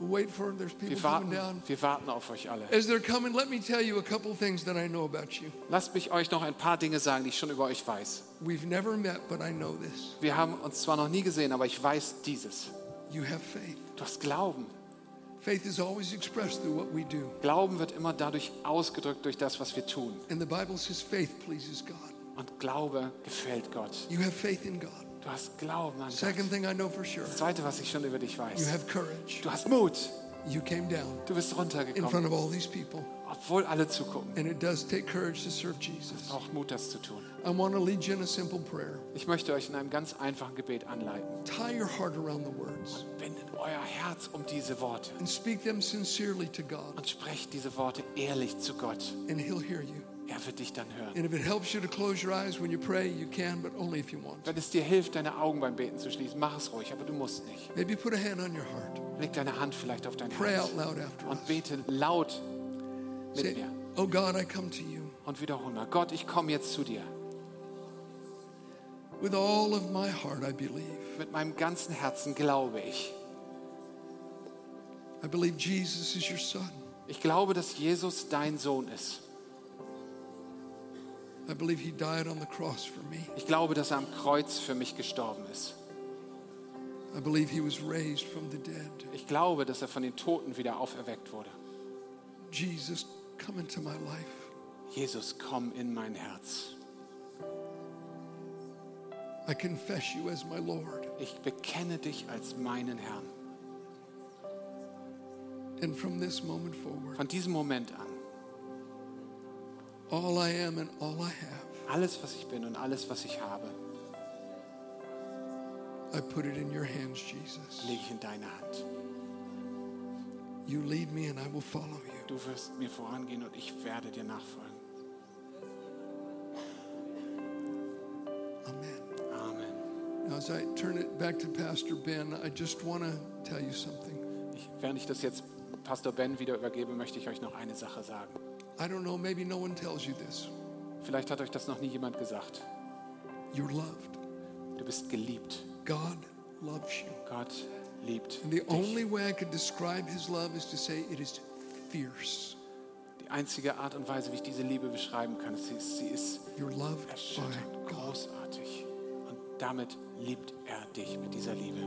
[SPEAKER 2] Wait for them. There's people
[SPEAKER 3] Wir
[SPEAKER 2] coming
[SPEAKER 3] warten,
[SPEAKER 2] down.
[SPEAKER 3] wir warten auf euch alle.
[SPEAKER 2] As they're coming, let me tell you a couple things that I know about you.
[SPEAKER 3] Lasst mich euch noch ein paar Dinge sagen, die ich schon über euch weiß.
[SPEAKER 2] We've never met, but I know this.
[SPEAKER 3] Wir haben uns zwar noch nie gesehen, aber ich weiß dieses.
[SPEAKER 2] You have faith.
[SPEAKER 3] Du hast Glauben.
[SPEAKER 2] Faith is always expressed through what we do.
[SPEAKER 3] Glauben wird immer dadurch ausgedrückt durch das, was wir tun.
[SPEAKER 2] And the Bible says faith pleases God.
[SPEAKER 3] Und Glaube gefällt Gott.
[SPEAKER 2] You have faith in God.
[SPEAKER 3] Du hast Glauben an.
[SPEAKER 2] Second thing I know for sure,
[SPEAKER 3] Das Zweite, was ich schon über dich
[SPEAKER 2] you
[SPEAKER 3] weiß.
[SPEAKER 2] have courage.
[SPEAKER 3] Du hast Mut.
[SPEAKER 2] You came down
[SPEAKER 3] Du bist
[SPEAKER 2] in front
[SPEAKER 3] runtergekommen,
[SPEAKER 2] of all these people.
[SPEAKER 3] obwohl alle zugucken.
[SPEAKER 2] And it does take courage to serve Jesus.
[SPEAKER 3] Es braucht Mut, das zu tun.
[SPEAKER 2] I want to lead you in a simple prayer.
[SPEAKER 3] Ich möchte euch in einem ganz einfachen Gebet anleiten.
[SPEAKER 2] Tie your heart around the words
[SPEAKER 3] Bindet euer Herz um diese Worte
[SPEAKER 2] and speak them sincerely to God,
[SPEAKER 3] und sprecht diese Worte ehrlich zu Gott.
[SPEAKER 2] and He'll hear you.
[SPEAKER 3] Er wird dich dann hören.
[SPEAKER 2] And if it helps you to close your eyes when you pray, you can, but only if you want.
[SPEAKER 3] Wenn es dir hilft, deine Augen beim Beten zu schließen, mach es ruhig, aber du musst nicht.
[SPEAKER 2] Maybe put a hand on your heart.
[SPEAKER 3] Leg deine Hand vielleicht auf dein
[SPEAKER 2] Pray
[SPEAKER 3] Herz
[SPEAKER 2] out loud after us.
[SPEAKER 3] und bete laut mit
[SPEAKER 2] Say,
[SPEAKER 3] mir.
[SPEAKER 2] Oh God, I come to you
[SPEAKER 3] Und wiederhol mal, Gott, ich komme jetzt zu dir.
[SPEAKER 2] with all of my heart. I believe.
[SPEAKER 3] Mit meinem ganzen Herzen glaube ich.
[SPEAKER 2] I believe Jesus is your Son.
[SPEAKER 3] Ich glaube, dass Jesus dein Sohn ist. Ich glaube, dass er am Kreuz für mich gestorben ist.
[SPEAKER 2] I believe He was raised from the dead.
[SPEAKER 3] Ich glaube, dass er von den Toten wieder auferweckt wurde.
[SPEAKER 2] Jesus, come into my life.
[SPEAKER 3] Jesus, komm in mein Herz.
[SPEAKER 2] I confess you as my Lord.
[SPEAKER 3] Ich bekenne dich als meinen Herrn.
[SPEAKER 2] And from this moment forward,
[SPEAKER 3] Von diesem Moment an,
[SPEAKER 2] all I am and all I have,
[SPEAKER 3] alles, was ich bin und alles, was ich habe,
[SPEAKER 2] I put it in your hands, Jesus.
[SPEAKER 3] lege ich in deine Hand.
[SPEAKER 2] You lead me and I will follow you.
[SPEAKER 3] Du wirst mir vorangehen und ich werde dir nachfolgen.
[SPEAKER 2] Amen.
[SPEAKER 3] Amen.
[SPEAKER 2] Now, as I turn it back to Pastor Ben, I just want to tell you something.
[SPEAKER 3] Ich, während ich das jetzt Pastor Ben wieder übergebe, möchte ich euch noch eine Sache sagen.
[SPEAKER 2] I don't know, maybe no one tells you this.
[SPEAKER 3] Vielleicht hat euch das noch nie jemand gesagt.
[SPEAKER 2] You're loved.
[SPEAKER 3] Du bist geliebt.
[SPEAKER 2] God loves you.
[SPEAKER 3] Gott liebt
[SPEAKER 2] And the
[SPEAKER 3] dich.
[SPEAKER 2] only way I could describe his love is to say it is fierce.
[SPEAKER 3] Die einzige Art und Weise, wie ich diese Liebe beschreiben kann, sie ist, sie ist
[SPEAKER 2] You're loved by God.
[SPEAKER 3] großartig. Und damit liebt er dich mit dieser Liebe.